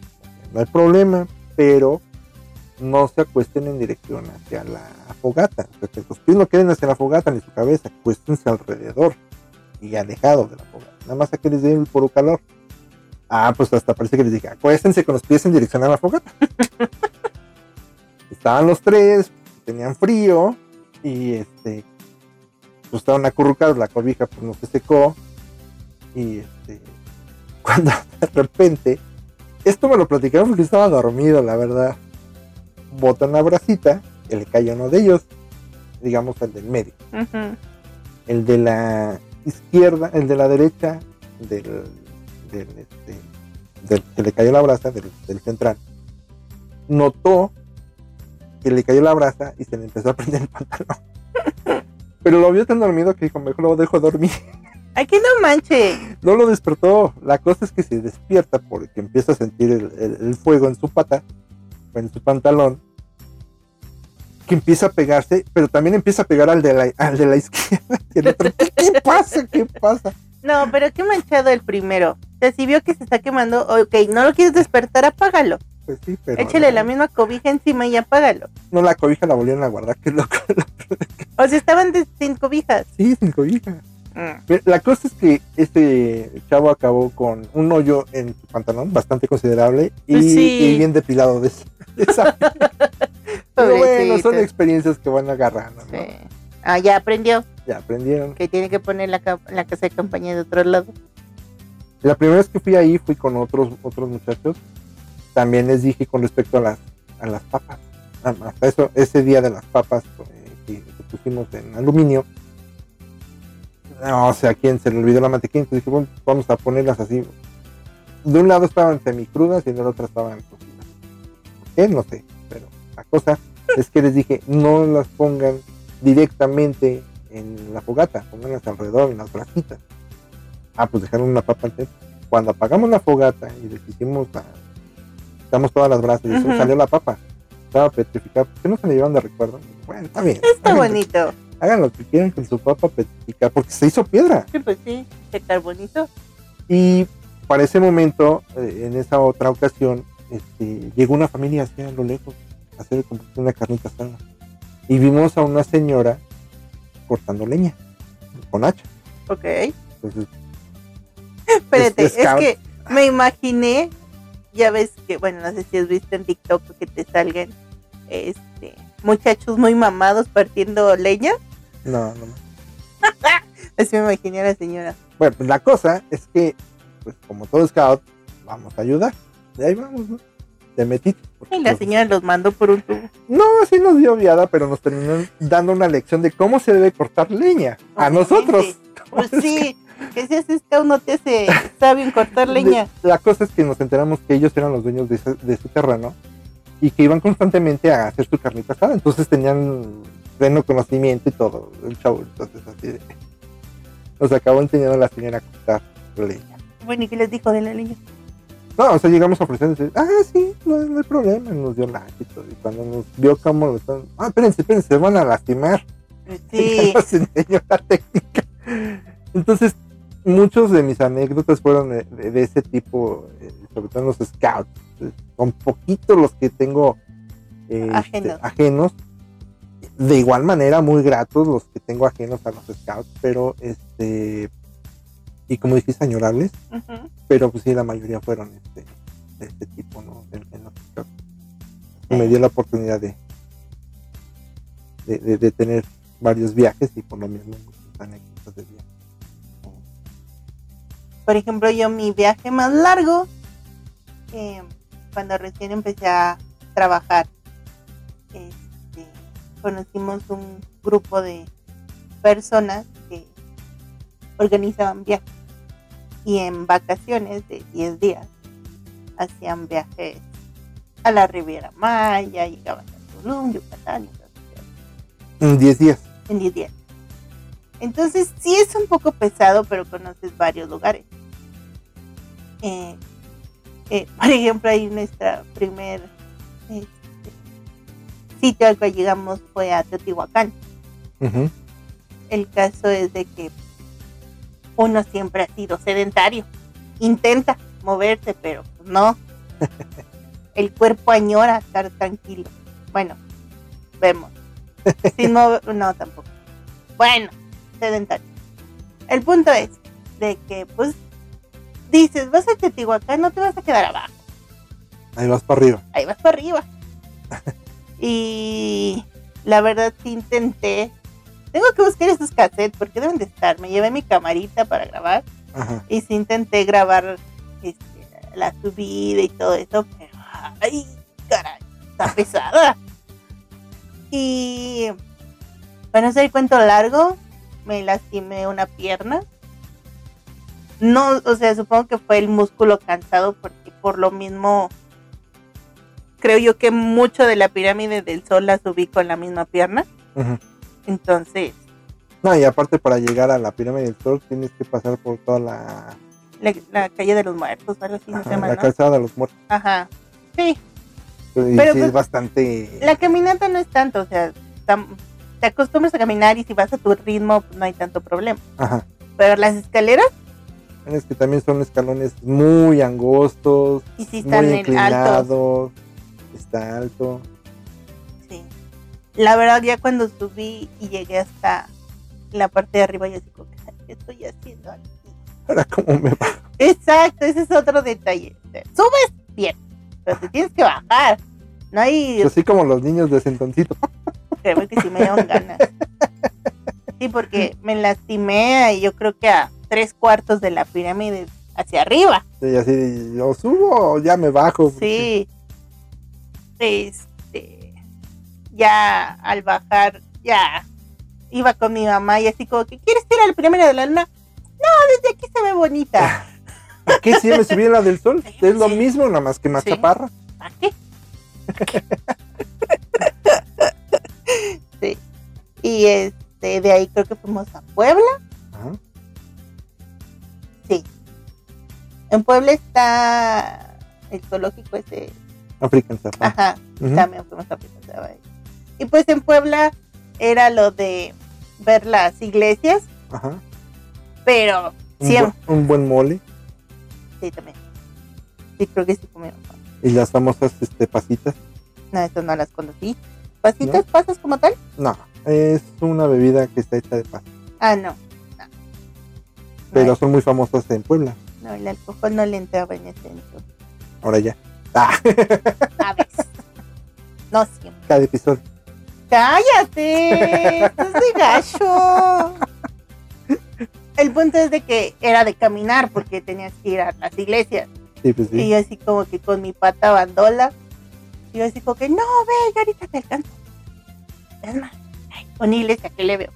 no hay problema, pero no se acuesten en dirección hacia la fogata. Que sus pies no queden hacia la fogata ni su cabeza, acuéstense alrededor y alejados de la fogata. Nada más a que les dé el puro calor. Ah, pues hasta parece que les dije, acuéstense con los pies en dirección a la fogata. Estaban los tres, tenían frío y este, pues estaban acurrucados, la cobija pues no se secó y este, cuando de repente, esto me lo platicaron porque estaba dormido, la verdad, bota una bracita que le cae a uno de ellos, digamos el del medio el de la izquierda, el de la derecha del, del, este, del que le cayó la brasa, del, del central, notó que le cayó la brasa y se le empezó a prender el pantalón. Pero lo vio tan dormido que dijo, mejor lo dejo dormir. Aquí no manche. No lo despertó. La cosa es que se despierta porque empieza a sentir el, el- el fuego en su pata, en su pantalón, que empieza a pegarse, pero también empieza a pegar al de la, al de la izquierda. Otro, ¿qué, pasa? ¿Qué pasa? No, pero qué manchado el primero. O sea, si vio que se está quemando, ok, no lo quieres despertar, apágalo. Pues sí, pero. Échale no, la misma cobija encima y apágalo. No, la cobija la volvieron a guardar, qué loco. O sea, estaban de- sin cobijas. Sí, sin cobija. Mm. La cosa es que este chavo acabó con un hoyo en su pantalón bastante considerable y, Pues sí. y bien depilado de, de esa. Pero bueno, son experiencias que van agarrando, ¿no? Sí. Ah, ya aprendió Ya aprendieron. que tiene que poner la, ca- la casa de campaña de otro lado. La primera vez que fui ahí fui con otros otros muchachos. También les dije con respecto a las a las papas. Hasta eso, ese día de las papas eh, que, que pusimos en aluminio. No, o sea, a quien se le olvidó la mantequilla, entonces dije, bueno, vamos a ponerlas así. De un lado estaban semicrudas y de la otra estaban cocidas. ¿Por qué? No sé, pero la cosa es que les dije, no las pongan directamente en la fogata, pónganlas alrededor, en las bracitas. Ah, pues dejaron una papa antes. Cuando apagamos la fogata y les hicimos la, quitamos todas las brasas y eso, salió la papa. Estaba petrificada. ¿Por qué no se la llevan de recuerdo? Bueno, está bien. Está bonito. Hagan lo que quieran con su papa petrificada, porque se hizo piedra. Sí, pues sí, de carbonito. Y para ese momento, eh, en esa otra ocasión, este, llegó una familia así a lo lejos como que una carnita asada. Y vimos a una señora cortando leña con hacha. Ok. Entonces, Espérate, Es- que me imaginé, ya ves que, bueno, no sé si has visto en TikTok que te salgan este muchachos muy mamados partiendo leña. no, no. no. Así me imaginé a la señora. Bueno, pues la cosa es que, pues como todo scout, vamos a ayudar. De ahí vamos, ¿no? Porque, Y la señora los mandó por un tubo. No, sí nos dio viada, pero nos terminó dando una lección de cómo se debe cortar leña. A nosotros. Pues sí, que si haces scout no te hace sabio en cortar leña. La cosa es que nos enteramos que ellos eran los dueños de ese, de ese terreno y que iban constantemente a hacer su carnita asada. Entonces tenían pleno conocimiento y todo, el chavo. Entonces así de- nos acabó enseñando la señora a cortar leña. Bueno, ¿y qué les dijo de la leña? No, o sea, llegamos a ofrecerles, ah, sí, no, no hay problema, nos dio like y todo. Y cuando nos vio cómo lo están, ah, espérense, espérense, se van a lastimar. Sí, nos enseñó la técnica. Entonces, muchos de mis anécdotas fueron de, de- de ese tipo, eh, sobre todo en los scouts. Eh, Son poquitos los que tengo eh, este, ajenos. De igual manera, muy gratos los que tengo ajenos a los scouts, pero este. Y como dijiste, añorables, pero pues sí, la mayoría fueron este, de este tipo, ¿no? En, en los scouts. Me dio la oportunidad de, de, de- de tener varios viajes y por lo mismo muchas anécdotas de viaje. por ejemplo, yo mi viaje más largo, eh, cuando recién empecé a trabajar, este, conocimos un grupo de personas que organizaban viajes y en vacaciones de 10 días hacían viajes a la Riviera Maya, llegaban a Tulum, Yucatán y En 10 días. en 10 días. Entonces sí es un poco pesado, pero conoces varios lugares. Eh, eh, por ejemplo, ahí nuestra primer este, sitio al cual llegamos fue a Teotihuacán. El caso es de que uno siempre ha sido sedentario. Intenta moverse, pero no. El cuerpo añora estar tranquilo. Bueno, vemos. Sin mover, no tampoco. Bueno, sedentario. El punto es de que, pues, dices, vas a Teotihuacán, no te vas a quedar abajo Ahí vas para arriba. ahí vas para arriba. y la verdad sí intenté. Tengo que buscar esos cassettes porque deben de estar. Me llevé mi camarita para grabar Ajá. y sí intenté grabar este, la subida y todo eso, pero ay, caray, está pesada. Y para no el cuento largo, me lastimé una pierna. No, o sea, supongo que fue el músculo cansado porque por lo mismo creo yo que mucho de la pirámide del sol la subí con la misma pierna. Entonces, No, y aparte para llegar a la pirámide del sol tienes que pasar por toda la la, la calle de los muertos, algo así no se Ajá, llama, la ¿no? calzada de los muertos. Ajá. Sí, Y Pero, sí pues, es bastante. la caminata no es tanto, o sea, te acostumbras a caminar y si vas a tu ritmo pues, no hay tanto problema. Ajá. Pero las escaleras Es que también son escalones muy angostos, y sí están muy altos. inclinados, está alto. Sí. La verdad, ya cuando subí y llegué hasta la parte de arriba, yo así como, "Ay, ¿qué estoy haciendo aquí? Ahora, ¿cómo me va? Exacto, ese es otro detalle. Subes bien, pero te tienes que bajar. No hay, Así como los niños de sentoncito. créeme que sí me dieron ganas. Sí, porque me lastimé y yo creo que a tres cuartos de la pirámide hacia arriba. Y así, yo subo o ya me bajo. porque- Sí. Este. Ya al bajar, ya iba con mi mamá y así como que, ¿quieres ir al primero de la luna? No, desde aquí se ve bonita. ¿Para qué si me subí a la del sol? Es lo Sí. mismo, nada más que más Sí. chaparra. Sí. Y este, de ahí creo que fuimos a Puebla. Ajá. Sí. En Puebla está el zoológico ese. African Safari. Ajá. También fuimos a ahí. Y pues en Puebla era lo de ver las iglesias, Ajá. pero Un, siempre. un buen mole. Sí, también. Sí, creo que sí comieron. Y las famosas este, pasitas. No, eso no las conocí. ¿Pasitas pasas como tal? No, es una bebida que está hecha de pasta. Ah, no. No, Pero no, son muy famosas en Puebla. no, el alcohol no le entraba en ese entonces. Ahora ya. Ah, A veces. No siempre. cada episodio. ¡Cállate! ¡Estás de gacho! El punto es de que era de caminar porque tenías que ir a las iglesias. Sí, pues Y sí. yo así como que con mi pata bandola. Y yo así como que, no, ve, yo ahorita te alcanzo. Es más, ay, con iglesia, ¿qué le veo?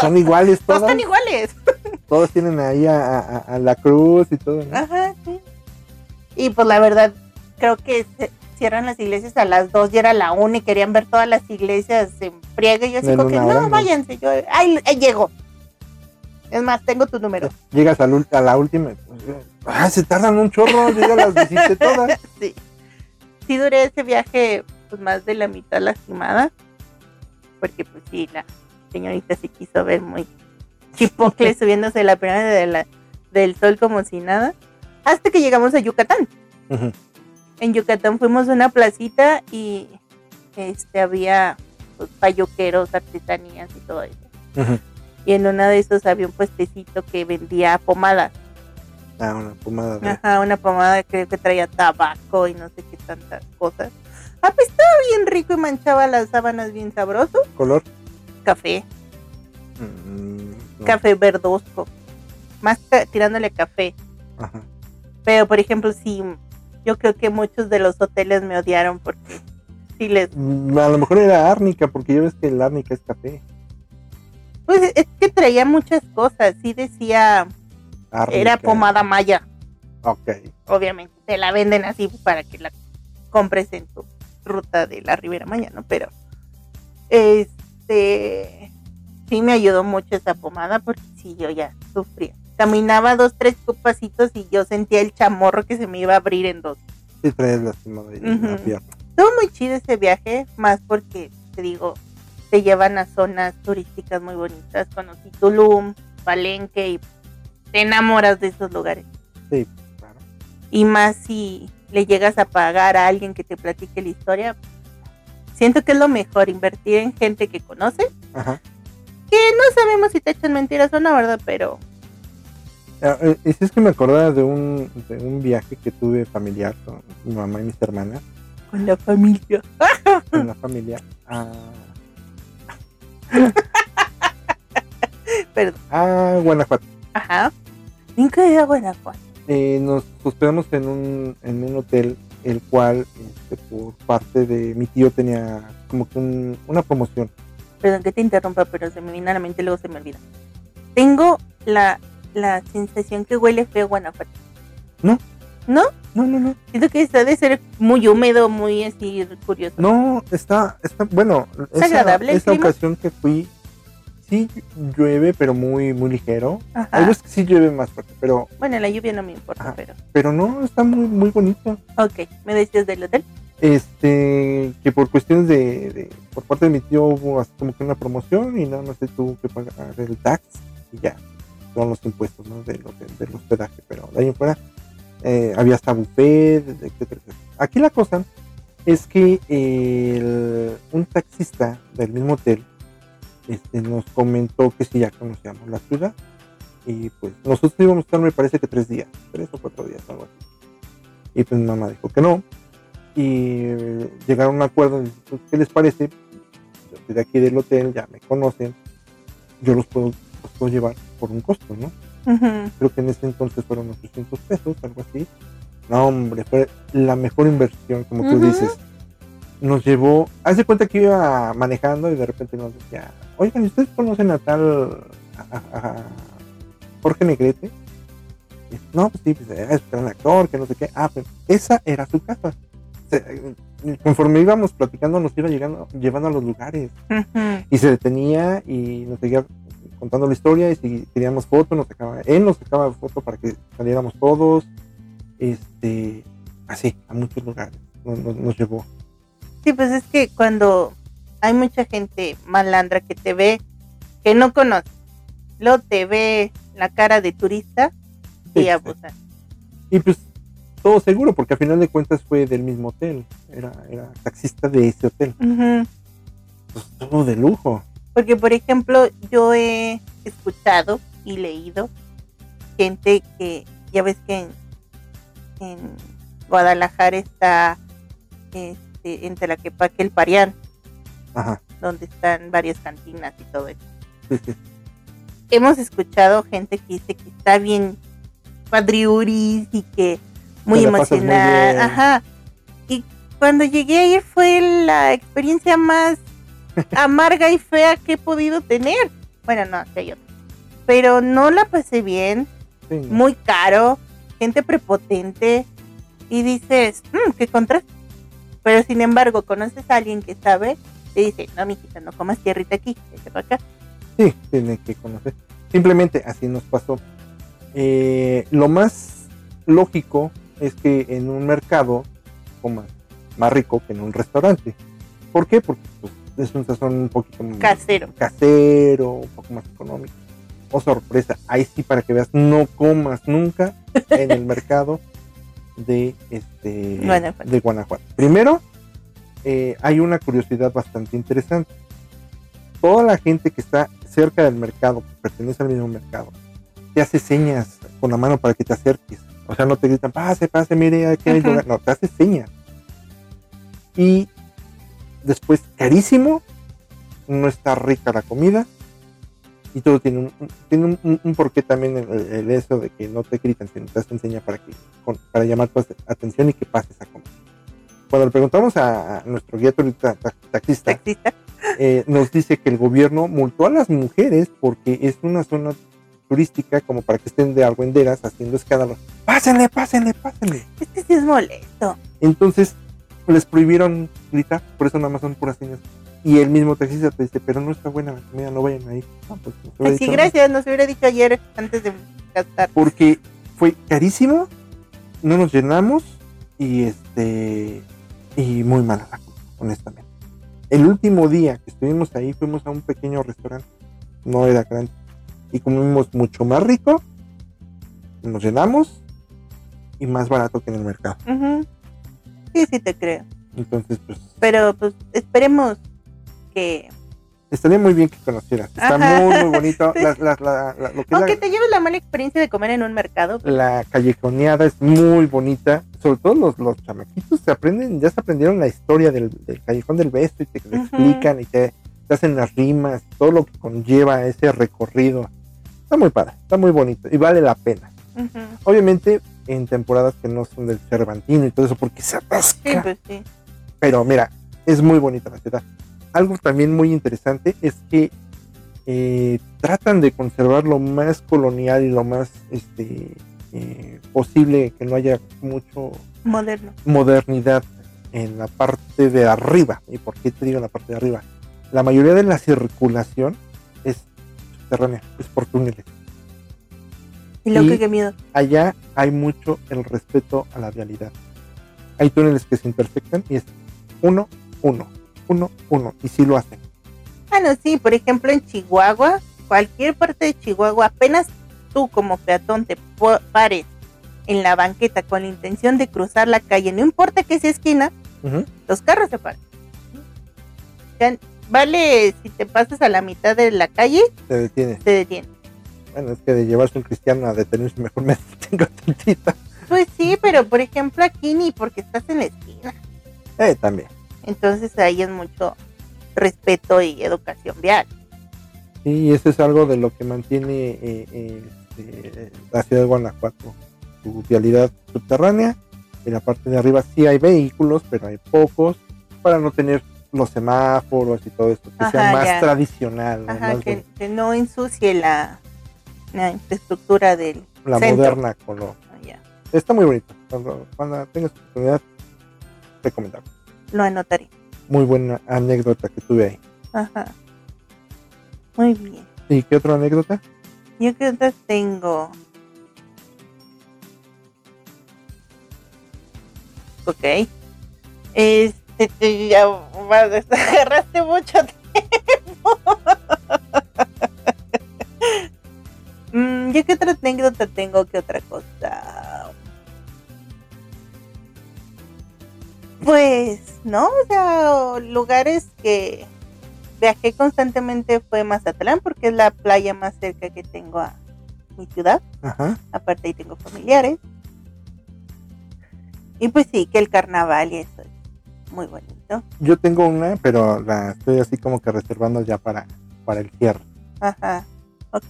Son iguales Todos todas. están iguales. Todos tienen ahí a, a- a la cruz y todo. ¿no? Ajá, sí. Y pues la verdad, creo que se cierran las iglesias a las dos y era la una y querían ver todas las iglesias en friega. Y yo así como que, no, váyanse. Yo, ay, ahí llego. Es más, tengo tu número. Llegas al ul- a la última. Ah, se tardan un chorro. Yo ya las visité todas. sí. Sí duré ese viaje pues más de la mitad lastimada. Porque pues sí, la señorita sí quiso ver muy chipocle subiéndose la pirámide de la, del sol como si nada. Hasta que llegamos a Yucatán. Ujú. En Yucatán fuimos a una placita y este había pues, payuqueros, artesanías y todo eso. Ujú. Y en una de esos había un puestecito que vendía pomadas. Ah, una pomada Ajá, una pomada creo que traía tabaco y no sé qué tantas cosas. Ah, pues estaba bien rico y manchaba las sábanas bien sabroso. color. Café, Mm, no. café verdosco. Más ca- tirándole café. Ajá. Pero, por ejemplo, sí, yo creo que muchos de los hoteles me odiaron porque sí les... Mm, A lo mejor era árnica, porque ya ves que el árnica es café. Pues es que traía muchas cosas. Sí decía, Árnica. era pomada maya. Ok. obviamente te la venden así para que la compres en tu ruta de la Ribera Maya, ¿no? Pero este sí me ayudó mucho esa pomada porque sí yo ya sufría. Caminaba dos, tres pasitos y yo sentía el chamorro que se me iba a abrir en dos. Sí, traes lastimado Ujú. pierna. Estuvo muy chido ese viaje, más porque te digo, te llevan a zonas turísticas muy bonitas. Conocí Tulum, Palenque y te enamoras de esos lugares. Sí, claro. y más si le llegas a pagar a alguien que te platique la historia. Siento que es lo mejor, invertir en gente que conoce, Ajá. que no sabemos si te echan mentiras o no, ¿verdad? Pero Y si es que me acordaba de un, de un viaje que tuve familiar con mi mamá y mis hermanas, con la familia. con la familia, a, Perdón. a Guanajuato. Ajá. Nunca he ido a Guanajuato. Eh, nos hospedamos en un, en un hotel, el cual, este, por parte de mi tío, tenía como que un- una promoción. Perdón que te interrumpa, pero se me viene a la mente y luego se me olvida. Tengo la, la sensación que huele feo Guanajuato. No. ¿No? No, no, no. Siento que está de ser muy húmedo, muy así curioso. No, está, está bueno. ¿Es agradable el Esa clima? ocasión que fui, sí llueve, pero muy, muy ligero. Hay Ajá. veces que sí llueve más fuerte, pero, Bueno, la lluvia no me importa, Ajá. pero. pero no, está muy, muy bonito. Ok, ¿me decías del hotel? Este, que por cuestiones de, de- por parte de mi tío hubo así como que una promoción y nada más se tuvo que pagar el tax y ya, son los impuestos, ¿no? Del, hotel, del hospedaje, pero de ahí fuera eh, había hasta buffet, etcétera, etcétera. Aquí la cosa es que un taxista del mismo hotel este, nos comentó que si ya conocíamos la ciudad y pues nosotros íbamos a estar me parece que tres días, tres o cuatro días, algo así. Y pues mi mamá dijo que no, y eh, llegaron a un acuerdo. pues, ¿Qué les parece? Yo estoy de aquí del hotel, ya me conocen, yo los puedo, los puedo llevar por un costo, ¿no? Creo que en ese entonces fueron 800 pesos, algo así. No, hombre, fue la mejor inversión, como tú dices. Nos llevó, haz de cuenta que iba manejando y de repente nos decía, oigan, ¿ustedes conocen a tal a, a- a Jorge Negrete? Y, no, pues sí, pues es un actor, que no sé qué. Ah, pues esa era su casa. Se- conforme íbamos platicando, nos iba llegando, llevando a los lugares y se detenía y nos seguía contando la historia y si queríamos foto, nos sacaba, él nos sacaba foto para que saliéramos todos, este, así, a muchos lugares, nos, nos- nos llevó. Sí, pues es que cuando hay mucha gente malandra que te ve, que no conoce, luego te ve la cara de turista Sí, y sí. abusan. Y pues todo seguro, porque al final de cuentas fue del mismo hotel, era, era taxista de ese hotel, Ujú. pues todo de lujo. Porque, por ejemplo, yo he escuchado y leído gente que, ya ves que en, en Guadalajara está este, entre la que el Parián, Ajá, donde están varias cantinas y todo eso. sí, sí. Hemos escuchado gente que dice que está bien padriuris y que muy Te emocionada. Ajá. Y cuando llegué a ir fue la experiencia más amarga y fea que he podido tener. Bueno, no, que hay otra. Pero no la pasé bien, sí, muy caro, gente prepotente y dices, "Mm, qué contraste. Pero sin embargo, conoces a alguien que sabe, te dice, no, mijita, no comas tierrita aquí, vete para acá. Sí, tiene que conocer. Simplemente así nos pasó. Eh, lo más lógico es que en un mercado comas más rico que en un restaurante. ¿Por qué? Porque pues, es un sazón un poquito Casero. casero, un poco más económico. Oh, sorpresa, ahí sí para que veas, no comas nunca en el mercado de este Guanajuato. de Guanajuato. Primero, eh, hay una curiosidad bastante interesante. Toda la gente que está cerca del mercado, que pertenece al mismo mercado, te hace señas con la mano para que te acerques. O sea, no te gritan, pase, pase, mire, aquí hay lugar. No, te hace señas. Y después, carísimo, no está rica la comida. Y todo tiene un, tiene un, un- un porqué también el, el eso de que no te gritan, sino te hacen señas para, que, con- para llamar tu atención y que pases a comer. Cuando le preguntamos a, a nuestro guía turista- ta- taxista, Taxista. eh, nos dice que el gobierno multó a las mujeres porque es una zona turística como para que estén de argüenderas haciendo escándalo. Pásenle, pásenle, pásenle. Es que sí es molesto. Entonces les prohibieron gritar, por eso nada más son puras señas. Y el mismo taxista te dice, pero no está buena la comida, no vayan ahí. No, pues, Ay, sí, gracias, nos hubiera dicho ayer antes de gastar. Porque fue carísimo, no nos llenamos y este y muy mala la comida, honestamente. El último día que estuvimos ahí fuimos a un pequeño restaurante, no era grande, y comimos mucho más rico, nos llenamos y más barato que en el mercado. Sí, sí te creo. Entonces, pues Pero pues esperemos que... estaría muy bien que conocieras. Está Ajá. muy, muy bonito. Sí. La- la- la- la- lo que es Aunque te lleves la mala experiencia de comer en un mercado. pues, la callejoneada es muy bonita. Sobre todo los, los chamaquitos se aprenden, ya se aprendieron la historia del, del callejón del beso y te explican y te, te hacen las rimas, todo lo que conlleva ese recorrido. Está muy padre, está muy bonito y vale la pena. Obviamente en temporadas que no son del Cervantino y todo eso porque se atasca. Sí, pues sí. Pero mira, es muy bonita la ciudad. Algo también muy interesante es que eh, tratan de conservar lo más colonial y lo más este, eh, posible, que no haya mucho Moderno. modernidad en la parte de arriba. ¿Y por qué te digo en la parte de arriba? La mayoría de la circulación es subterránea, es por túneles. Y lo que qué miedo. Allá hay mucho el respeto a la vialidad. Hay túneles que se imperfectan y es uno, uno, uno, uno, y sí lo hacen. Ah, no, sí, por ejemplo en Chihuahua, cualquier parte de Chihuahua, apenas tú como peatón te pares en la banqueta con la intención de cruzar la calle, no importa que sea esquina, los carros se paran. Vale, si te pasas a la mitad de la calle, detiene. te detienen. Bueno, es que de llevarse un cristiano a detenerse mejor me detengo tantito. Pues sí, pero por ejemplo aquí ni porque estás en la esquina. Eh, también. Entonces ahí es mucho respeto y educación vial. Sí, y eso es algo de lo que mantiene eh, eh, este, la ciudad de Guanajuato, su vialidad subterránea. En la parte de arriba sí hay vehículos, pero hay pocos, para no tener los semáforos y todo esto, que sea más ya. tradicional, ¿no? Ajá, Más que, que no ensucie la, la infraestructura del la centro. moderna color. Ya, Está muy bonito. Cuando, cuando tengas oportunidad, recomendable. lo anotaré. Muy buena anécdota que tuve ahí. Ajá. Muy bien. ¿Y qué otra anécdota? Yo que otras tengo. Ok. Este, te- ya agarraste mucho tiempo. Mm, yo qué otra anécdota tengo, qué otra cosa. Pues, no, o sea, lugares que viajé constantemente fue Mazatlán porque es la playa más cerca que tengo a mi ciudad. Ajá. Aparte ahí tengo familiares. Y pues sí, que el carnaval y eso es muy bonito. Yo tengo una, pero la estoy así como que reservando ya para, para el cierre. Ajá, ok.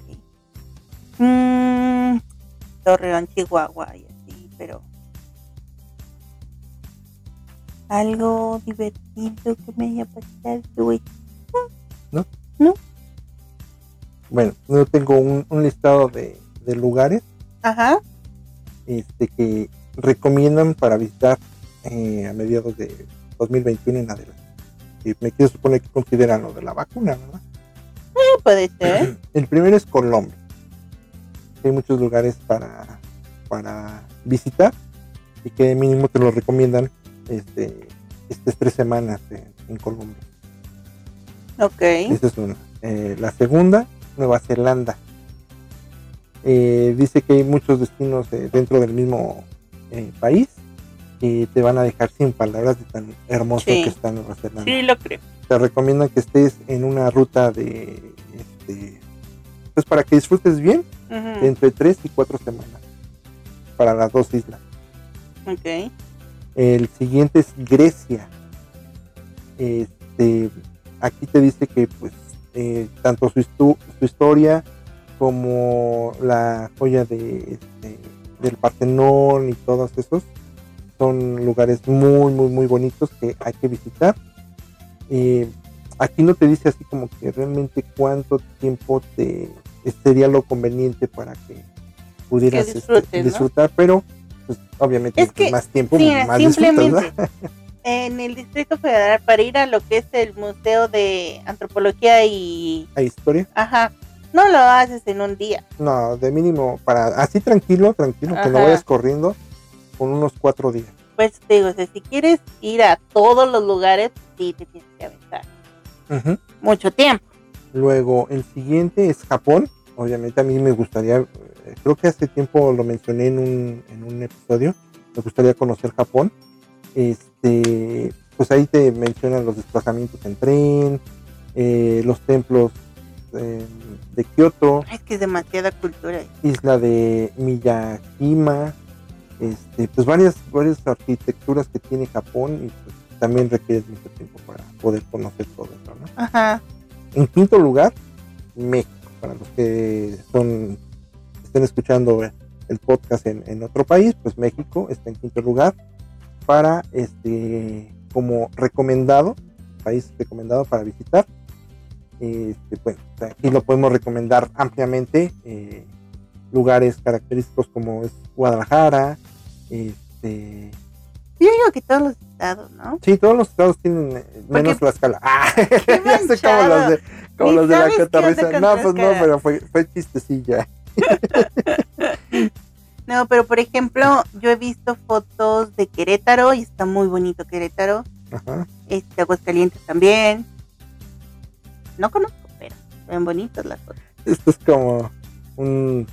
Mm, Torreón, Chihuahua y así, pero algo divertido que me haya pasado, güey. Bueno, yo tengo un, un listado de, de lugares Ajá, este, que recomiendan para visitar eh, a mediados de 2021 en adelante. Y me quiero suponer que consideran lo de la vacuna, ¿verdad? sí, puede ser. El primero es Colombia. Hay muchos lugares para, para visitar y que mínimo te lo recomiendan este, estas tres semanas en, en Colombia. Ok, Esa es una. Eh, la segunda, Nueva Zelanda. Eh, dice que hay muchos destinos eh, dentro del mismo país que te van a dejar sin palabras de tan hermoso Sí. que está Nueva Zelanda. sí lo creo. Te recomiendan que estés en una ruta de, este, pues para que disfrutes bien, entre 3 y 4 semanas para las dos islas. Ok, El siguiente es Grecia. Este, aquí te dice que pues eh, tanto su historia como la joya de, este, del Partenón y todos esos son lugares muy muy muy bonitos que hay que visitar. Eh, aquí no te dice así como que realmente cuánto tiempo te sería lo conveniente para que pudieras este, disfrutes, ¿no? disfrutar, pero pues, obviamente Es que, más tiempo Sí, más simplemente en el Distrito Federal para ir a lo que es el Museo de Antropología y... Historia. Ajá, no lo haces en un día. No, de mínimo para así tranquilo, tranquilo, que no vayas corriendo con unos cuatro días. Pues te digo, o sea, si quieres ir a todos los lugares, sí te tienes que aventar Mucho tiempo. Luego el siguiente es Japón. Obviamente a mí me gustaría, eh, creo que hace tiempo lo mencioné en un, en un episodio, me gustaría conocer Japón. Este, pues ahí te mencionan los desplazamientos en tren, eh, los templos eh, de Kioto, Es que es demasiada cultura. isla de Miyajima, este, pues varias, varias arquitecturas que tiene Japón y pues, también requiere mucho tiempo para poder conocer todo eso, ¿no? Ajá, En quinto lugar, México, para los que son estén escuchando el podcast en, en otro país, pues México está en quinto lugar para este como recomendado, país recomendado para visitar. Este, bueno, aquí lo podemos recomendar ampliamente. eh, lugares característicos como es Guadalajara, este, yo digo que todos los estados, ¿no? sí, todos los estados tienen eh, menos Tlaxcala. Ah, ya sé manchado. los de- Como los de la con No, pues no, pero fue, fue chistecilla. No, pero por ejemplo, yo he visto fotos de Querétaro y está muy bonito Querétaro. Ajá. Este, Aguascalientes también. No conozco, pero ven bonitas las fotos. Esto es como un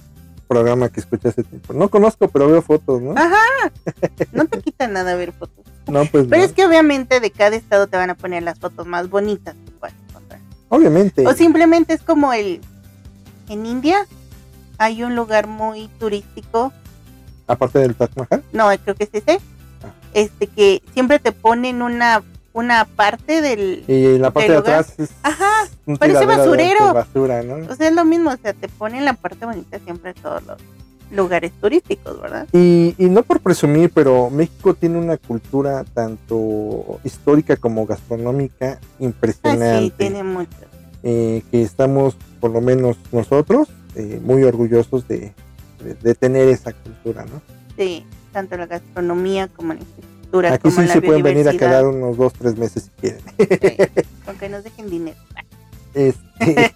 programa que escuché hace tiempo. No conozco, pero veo fotos, ¿no? Ajá. No te quita nada ver fotos. No, pues Pero no. es que obviamente de cada estado te van a poner las fotos más bonitas que puedas encontrar. Obviamente. O simplemente es como el... En India hay un lugar muy turístico Aparte del Taj Mahal. no, creo que es ese, Ah. este que siempre te ponen una una parte del, Y la parte ¿Del de lugar? atrás es Ajá, un parece basurero. de basura, ¿no? o sea, es lo mismo, o sea, te ponen la parte bonita siempre todos los lugares turísticos, ¿verdad? Y, y no por presumir, pero México tiene una cultura tanto histórica como gastronómica Ah, impresionante. sí, tiene mucho. eh, que estamos, por lo menos nosotros, eh, muy orgullosos de, de- de tener esa cultura, ¿no? Sí, tanto la gastronomía como la Aquí como sí la se pueden venir a quedar unos dos, tres meses si quieren. Sí, con que nos dejen dinero. Este,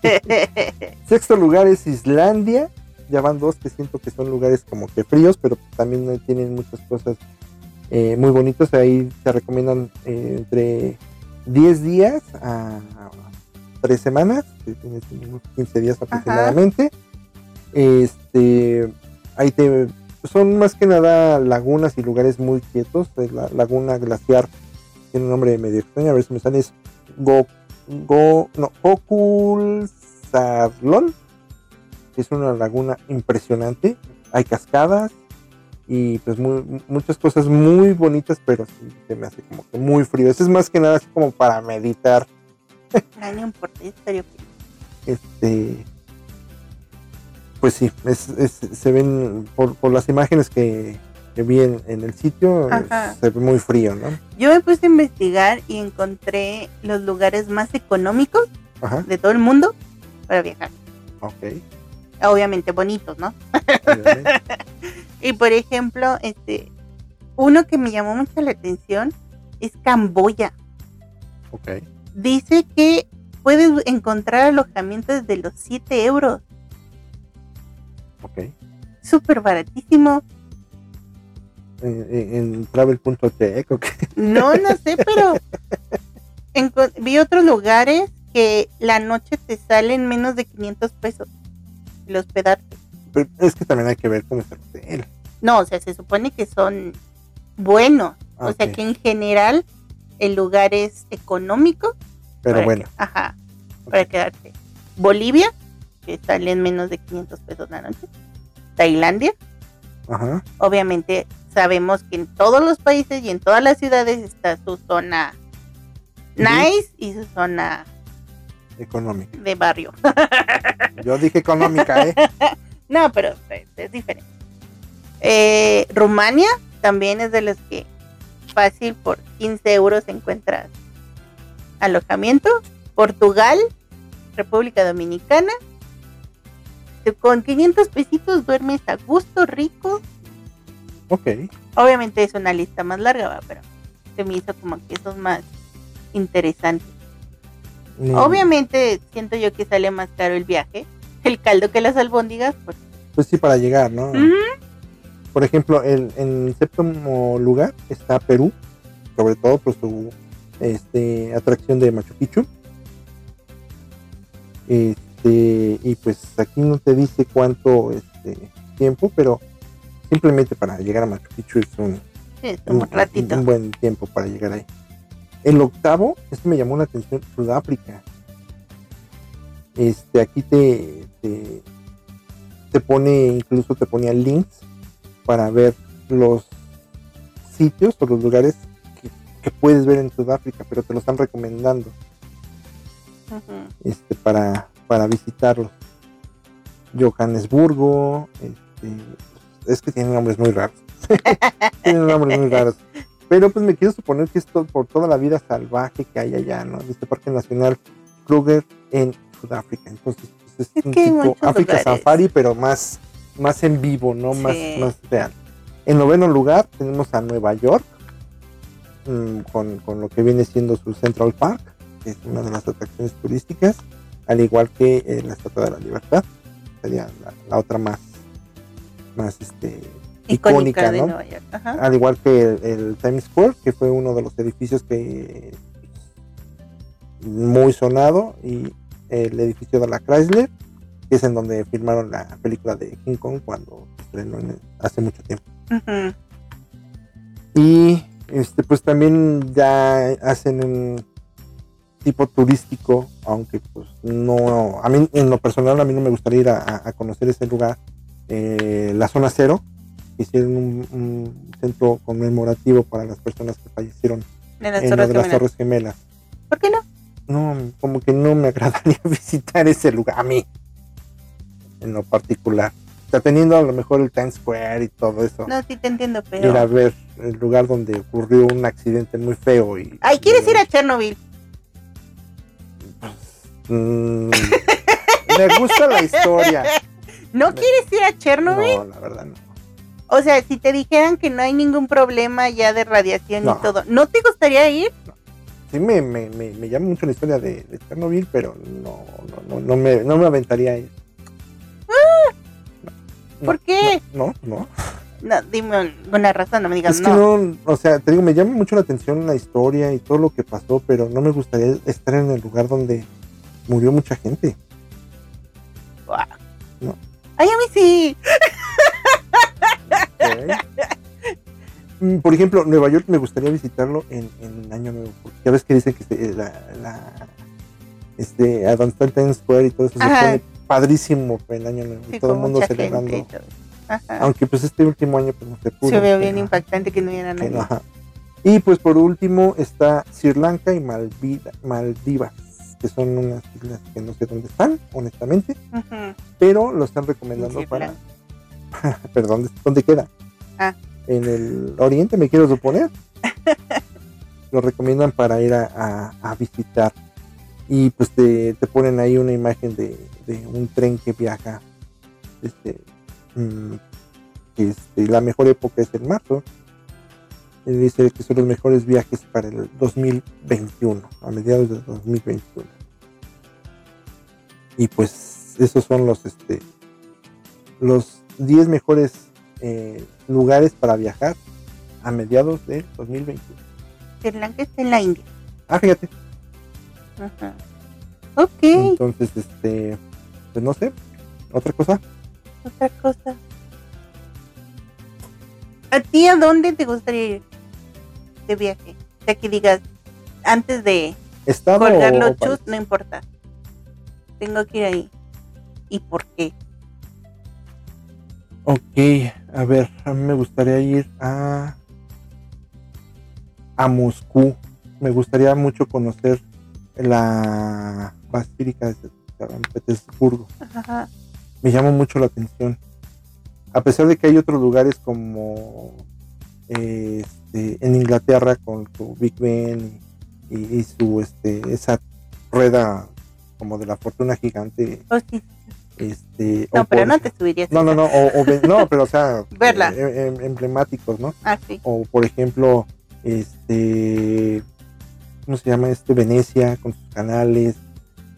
sexto lugar es Islandia. Ya van dos que siento que son lugares como que fríos, pero también tienen muchas cosas eh, muy bonitas. Ahí se recomiendan eh, entre 10 días a 3 semanas, que tienes unos 15 días aproximadamente. Este, ahí te son más que nada lagunas y lugares muy quietos. Eh, La laguna glaciar tiene un nombre medio extraño, a ver si me sale. Es Go, Go, no, Okulsarlón. Es una laguna impresionante. Hay cascadas y pues muy, muchas cosas muy bonitas, pero sí se me hace como que muy frío. Eso es más que nada así como para meditar. Yo estaría feliz. Este, pues sí, es, es- se ven por, por las imágenes que, que vi en, en el sitio, Ajá. se ve muy frío, ¿no? Yo me puse a investigar y encontré los lugares más económicos Ajá, de todo el mundo para viajar. ok. Obviamente bonitos, ¿no? obviamente. Y por ejemplo, este, uno que me llamó mucho la atención es Camboya. ok. Dice que puedes encontrar alojamiento desde los 7 euros. Ok. Súper baratísimo. En, en- en travel.tech, ok. No, no sé, pero vi otros lugares que la noche te salen menos de 500 pesos el hospedarte. Pero es que también hay que ver cómo es el hotel. No, o sea, se supone que son buenos. O sea, que en general el lugar es económico. Pero bueno, que- ajá, para quedarte. Bolivia, que salen menos de 500 pesos la noche. Tailandia, ajá. obviamente sabemos que en todos los países y en todas las ciudades está su zona nice y su zona Económica. de barrio. Yo dije económica, ¿eh? No, pero es, es diferente. Eh, Rumania también es de los que fácil por 15 euros encuentras alojamiento. Portugal, República Dominicana. Con 500 pesitos duermes a gusto, rico. Ok. Obviamente es una lista más larga, ¿va? pero se me hizo como que esos más interesantes. Mm, Obviamente siento yo que sale más caro el viaje, el caldo que las albóndigas, pues. Pues sí, para llegar, ¿no? Por ejemplo, el, en el séptimo lugar está Perú, sobre todo por su este, atracción de Machu Picchu. Este, y pues aquí no te dice cuánto este, tiempo, pero simplemente para llegar a Machu Picchu es un, sí, ratito. un buen tiempo para llegar ahí. El octavo, este me llamó la atención, Sudáfrica. Este, aquí te, te, te pone, incluso te ponía links para ver los sitios o los lugares que, que puedes ver en Sudáfrica, pero te lo están recomendando este, para, para visitarlos. Johannesburgo, este, es que tienen nombres muy raros. tienen nombres muy raros. Pero pues me quiero suponer que es to- por toda la vida salvaje que hay allá, ¿no? Este Parque Nacional Kruger en Sudáfrica. Entonces, pues, es, Es un que tipo África. Safari, pero más, más en vivo, ¿no? Más, Sí. más real. En noveno lugar tenemos a Nueva York, mm, con, con lo que viene siendo su Central Park, que es una de las atracciones turísticas. Al igual que eh, la Estatua de la Libertad, sería la, la otra más, más este, icónica, de ¿no? Nueva York. Ajá. al igual que el, el Times Square, que fue uno de los edificios que muy sonado, y el edificio de la Chrysler, que es en donde filmaron la película de King Kong cuando estrenó en- hace mucho tiempo. Y este pues también ya hacen un tipo turístico, aunque pues no, a mí en lo personal a mí no me gustaría ir a, conocer ese lugar, eh, la zona cero, hicieron un, un centro conmemorativo para las personas que fallecieron las en Torres las. Torres Gemelas. ¿Por qué no? No, como que no me agradaría visitar ese lugar a mí, en lo particular. O sea, teniendo a lo mejor el Times Square y todo eso, No, sí te entiendo, ir a pero. ver el lugar donde ocurrió un accidente muy feo y... Ay, ¿quieres ir a Chernobyl? Mm, me gusta la historia. ¿No Me- quieres ir a Chernobyl? No, la verdad no. O sea, si te dijeran que no hay ningún problema ya de radiación No. y todo, ¿no te gustaría ir? Sí me, me, me, me llama mucho la historia de, de Chernobyl, pero no, no, no, no me, no me aventaría ahí. No, ¿Por qué? No, no. No, dime una razón, no me digas Es que no. no, o sea, te digo, me llama mucho la atención la historia y todo lo que pasó, pero no me gustaría estar en el lugar donde murió mucha gente. No. Ay, a mí sí. Mm, Por ejemplo, Nueva York me gustaría visitarlo en, en Año Nuevo, porque ya ves que dicen que se- la, la- este, Times Square y todo eso Ajá. se pone padrísimo en Año Nuevo, Sí, y todo el mundo celebrando. Aunque pues este último año pues no se pudo. Se ve bien impactante que no hubiera nadie. no. Y pues por último está Sri Lanka y Malvida- Maldivas, que son unas islas que no sé dónde están, honestamente, pero lo están recomendando para... Perdón, ¿dónde queda? Ah. En el oriente, me quiero suponer. lo recomiendan para ir a, a- a visitar. Y pues te, te ponen ahí una imagen de, de un tren que viaja. Este, mm, este, la mejor época es el marzo. Y dice que son los mejores viajes para el 2021, a mediados del 2021. Y pues esos son los este los 10 mejores eh, lugares para viajar a mediados del 2021. Sri Lanka está en la India. Ah, fíjate. Ajá. Ok, Entonces, este, pues no sé, otra cosa. otra cosa. ¿A ti a dónde te gustaría ir de viaje? O sea, que digas, antes de Estado colgar o los país? chus, no importa. Tengo que ir ahí. ¿Y por qué? Ok, a ver, a mí me gustaría ir a a Moscú. Me gustaría mucho conocer la Basílica de San Petersburgo. Ajá. Me llama mucho la atención. A pesar de que hay otros lugares como eh, este, en Inglaterra con su Big Ben y, y- y su este esa rueda como de la fortuna gigante. Oh, sí. Este, No, pero por- no te subirías. no, no, no, o, no, pero o sea, Verla. eh, em- emblemáticos, ¿no? Ah, sí. O por ejemplo, este, ¿cómo se llama? Este Venecia con sus canales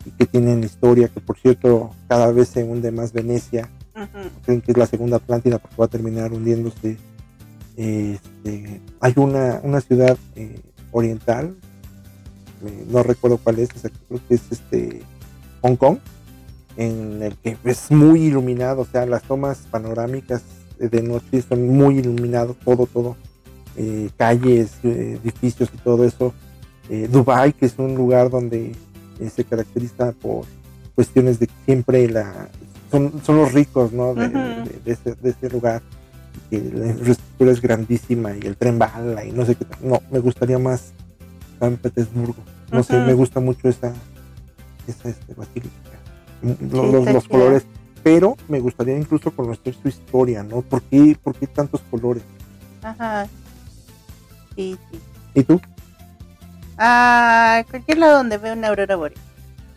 y que tienen historia, que por cierto cada vez se hunde más Venecia, Ujú. creen que es la segunda Atlántida porque va a terminar hundiéndose. Este, hay una, una ciudad eh, oriental, eh, no recuerdo cuál es, exacto, creo que es este Hong Kong, en el que es muy iluminado, o sea, las tomas panorámicas de noche son muy iluminados, todo, todo, eh, calles, edificios y todo eso. Dubai, que es un lugar donde se caracteriza por cuestiones de siempre la son, son los ricos, ¿no? De, de- de ese, de ese lugar. Que la infraestructura es grandísima y el tren bala y no sé qué. tal. No, me gustaría más San Petersburgo. No sé, me gusta mucho esa, esa este, basílica. Sí, los, los colores. Pero me gustaría incluso conocer su historia, ¿no? ¿Por qué, por qué tantos colores? Ajá. Sí, sí. ¿Y tú? Ah, cualquier lado donde vea una aurora boreal.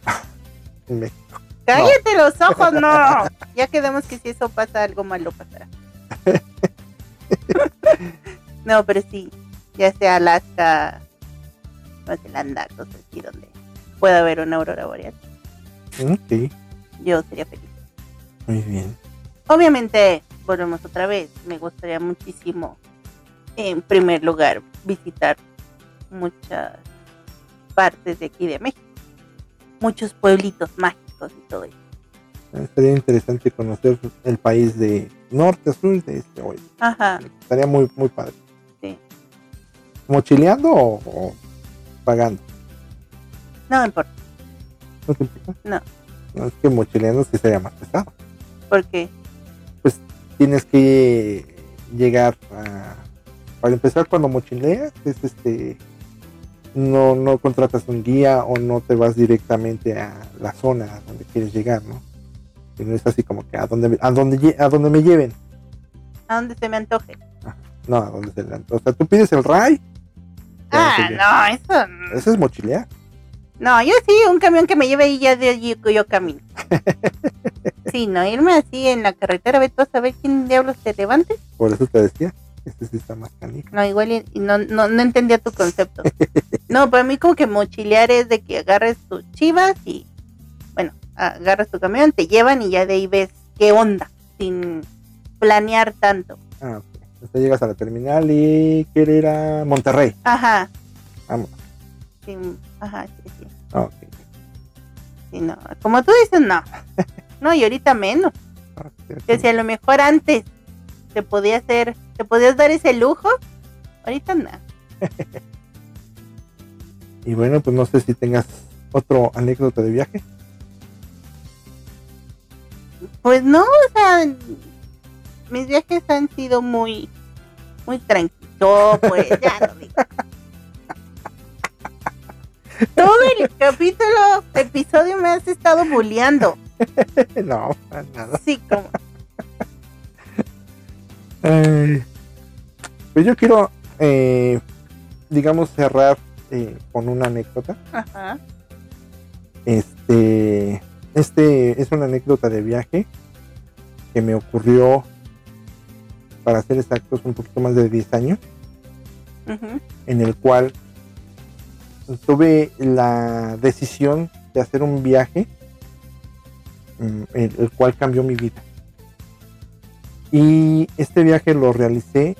En México. Cállate los ojos, no. Ya quedamos que si eso pasa, algo malo pasará. no, pero sí, ya sea Alaska, Nueva Zelanda, cosas así donde pueda haber una aurora boreal. Ok, Yo sería feliz. muy bien. Obviamente, volvemos otra vez. Me gustaría muchísimo, en primer lugar, visitar muchas partes de aquí de México. Muchos pueblitos mágicos y todo eso. Eh, Sería interesante conocer el país de norte a sur, de este oeste. Ajá, Estaría muy, muy padre. ¿Mochileando o, o pagando? No me importa. ¿No te importa? No. No, es que mochileando sí sería más pesado. Porque, Tienes que llegar a... Para empezar, cuando mochileas, es este... No, no contratas un guía o no te vas directamente a la zona donde quieres llegar, ¿no? Sino es así como que a donde, a donde, a donde me lleven. a donde se me antoje. No, a donde se le- O sea, tú pides el RAI. Ah, no, eso no. Eso es mochilear. No, yo sí, un camión que me lleve y ya de allí yo camino. Sí, no, irme así en la carretera, ve tú a saber quién diablos te levante. Por eso te decía. Este sí está más canijo. No, igual no, no, no entendía tu concepto. No, para mí como que mochilear es de que agarres tus chivas y, bueno, agarras tu camión, te llevan y ya de ahí ves qué onda, sin planear tanto. Ah, ok. Entonces llegas a la terminal y quiere ir a Monterrey. Ajá, Vamos. sí, ajá, sí, sí, Ah, ok. sí, no. Como tú dices, no. No, y ahorita menos. Ah, Que si a lo mejor antes te podía hacer, te podías dar ese lujo, ahorita no. Y bueno, pues no sé si tengas otro anécdota de viaje. Pues no, o sea, mis viajes han sido muy, muy tranquilos, pues ya lo digo. Todo el capítulo, episodio me has estado bulleando. no, para nada. Sí, como. Pues yo quiero, eh, digamos, cerrar eh, con una anécdota. Ajá. Este, este es una anécdota de viaje que me ocurrió, para ser exactos, un poquito más de 10 años, en el cual tuve la decisión de hacer un viaje, mm, el, el cual cambió mi vida. Y este viaje lo realicé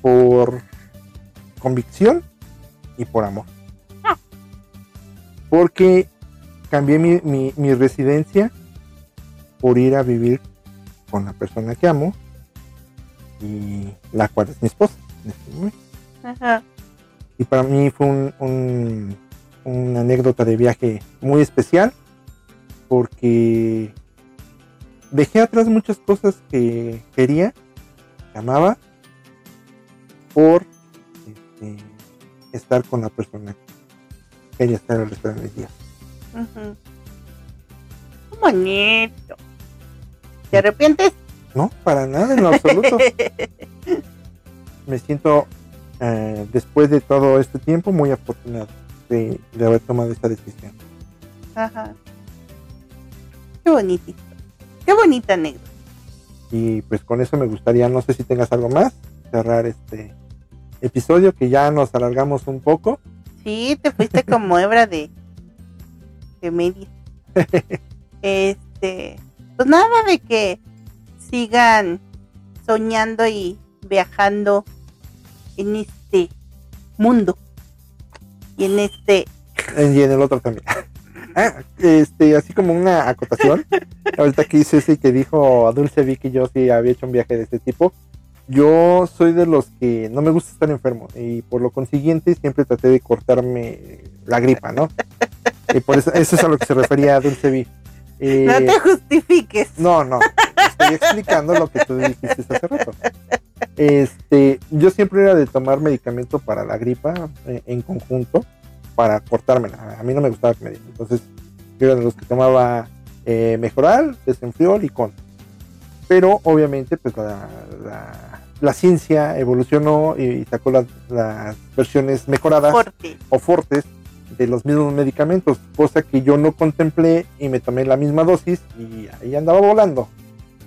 por convicción y por amor. Porque cambié mi, mi- mi residencia por ir a vivir con la persona que amo y la cual es mi esposa. en este momento. Ajá. Y para mí fue un, un- una anécdota de viaje muy especial porque dejé atrás muchas cosas que quería, que amaba, por este, estar con la persona que quería estar el resto de mis días. Qué bonito. ¿Te arrepientes? No, para nada en lo absoluto. Me siento, eh, después de todo este tiempo, muy afortunado de, de haber tomado esta decisión. Ajá. Qué bonitito. Qué bonita anécdota. Y pues con eso me gustaría, no sé si tengas algo más, cerrar este episodio que ya nos alargamos un poco. Sí, te fuiste como hebra de, de media. Este, pues nada de que sigan soñando y viajando en este mundo y en este Y en el otro también. Ah, este, así como una acotación. Ahorita que hice ese que dijo a Dulce vi que yo sí había hecho un viaje de este tipo. Yo soy de los que no me gusta estar enfermo y por lo consiguiente siempre traté de cortarme la gripa, ¿no? Y por eso, eso es a lo que se refería a Dulce Vi. Eh, no te justifiques. No, no. Estoy explicando lo que tú dijiste hace rato. Este, yo siempre era de tomar medicamento para la gripa eh, en conjunto para cortármela. A mí no me gustaba que me dieran. Entonces, yo era de los que tomaba eh, Mejoral, Desenfriol y con. Pero obviamente, pues la, la- la ciencia evolucionó y sacó las, las versiones mejoradas Fuerte. o fortes de los mismos medicamentos, cosa que yo no contemplé y me tomé la misma dosis y ahí andaba volando,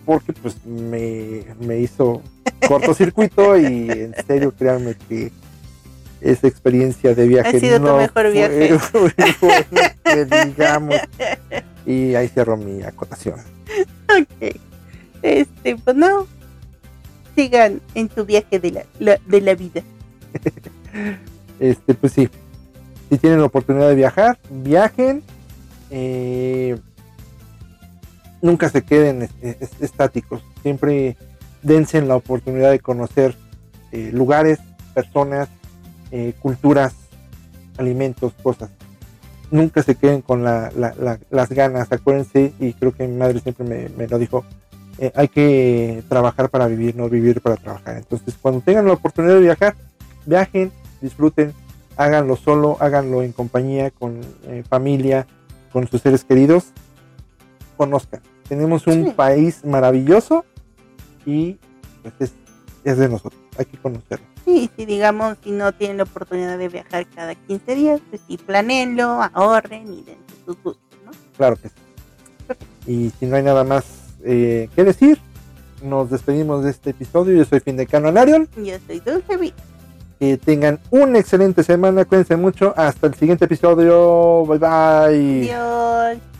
porque pues me, me hizo cortocircuito y en serio créanme que esa experiencia de viaje Ha sido tu no mejor fue viaje. que digamos. Y ahí cierro mi acotación. Ok. Este, pues no. Sigan en tu viaje de la, la- de la vida. Este, pues sí. Si tienen la oportunidad de viajar, viajen. Eh, nunca se queden es- es- estáticos. Siempre dense la oportunidad de conocer eh, lugares, personas, eh, culturas, alimentos, cosas. Nunca se queden con la- la- la- las ganas. Acuérdense, y creo que mi madre siempre me, lo dijo, eh, hay que trabajar para vivir, no vivir para trabajar. Entonces, cuando tengan la oportunidad de viajar, viajen, disfruten, háganlo solo, háganlo en compañía, con familia, con sus seres queridos, conozcan. Tenemos un país maravilloso y pues es, es de nosotros, hay que conocerlo. Sí, si digamos, si no tienen la oportunidad de viajar cada 15 días, pues sí, planenlo, ahorren y dense sus gustos, ¿no? Claro que sí. Y si no hay nada más eh, que decir, nos despedimos de este episodio. Yo soy Findecano Anarion. Yo soy Dulce. Que tengan una excelente semana. Cuídense mucho. Hasta el siguiente episodio. Bye bye. Adiós.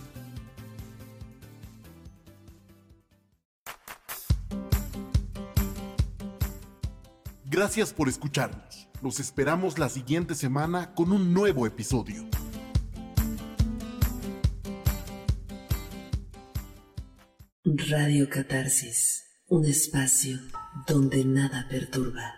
Gracias por escucharnos. Los esperamos la siguiente semana con un nuevo episodio. Radio Catarsis, un espacio donde nada perturba.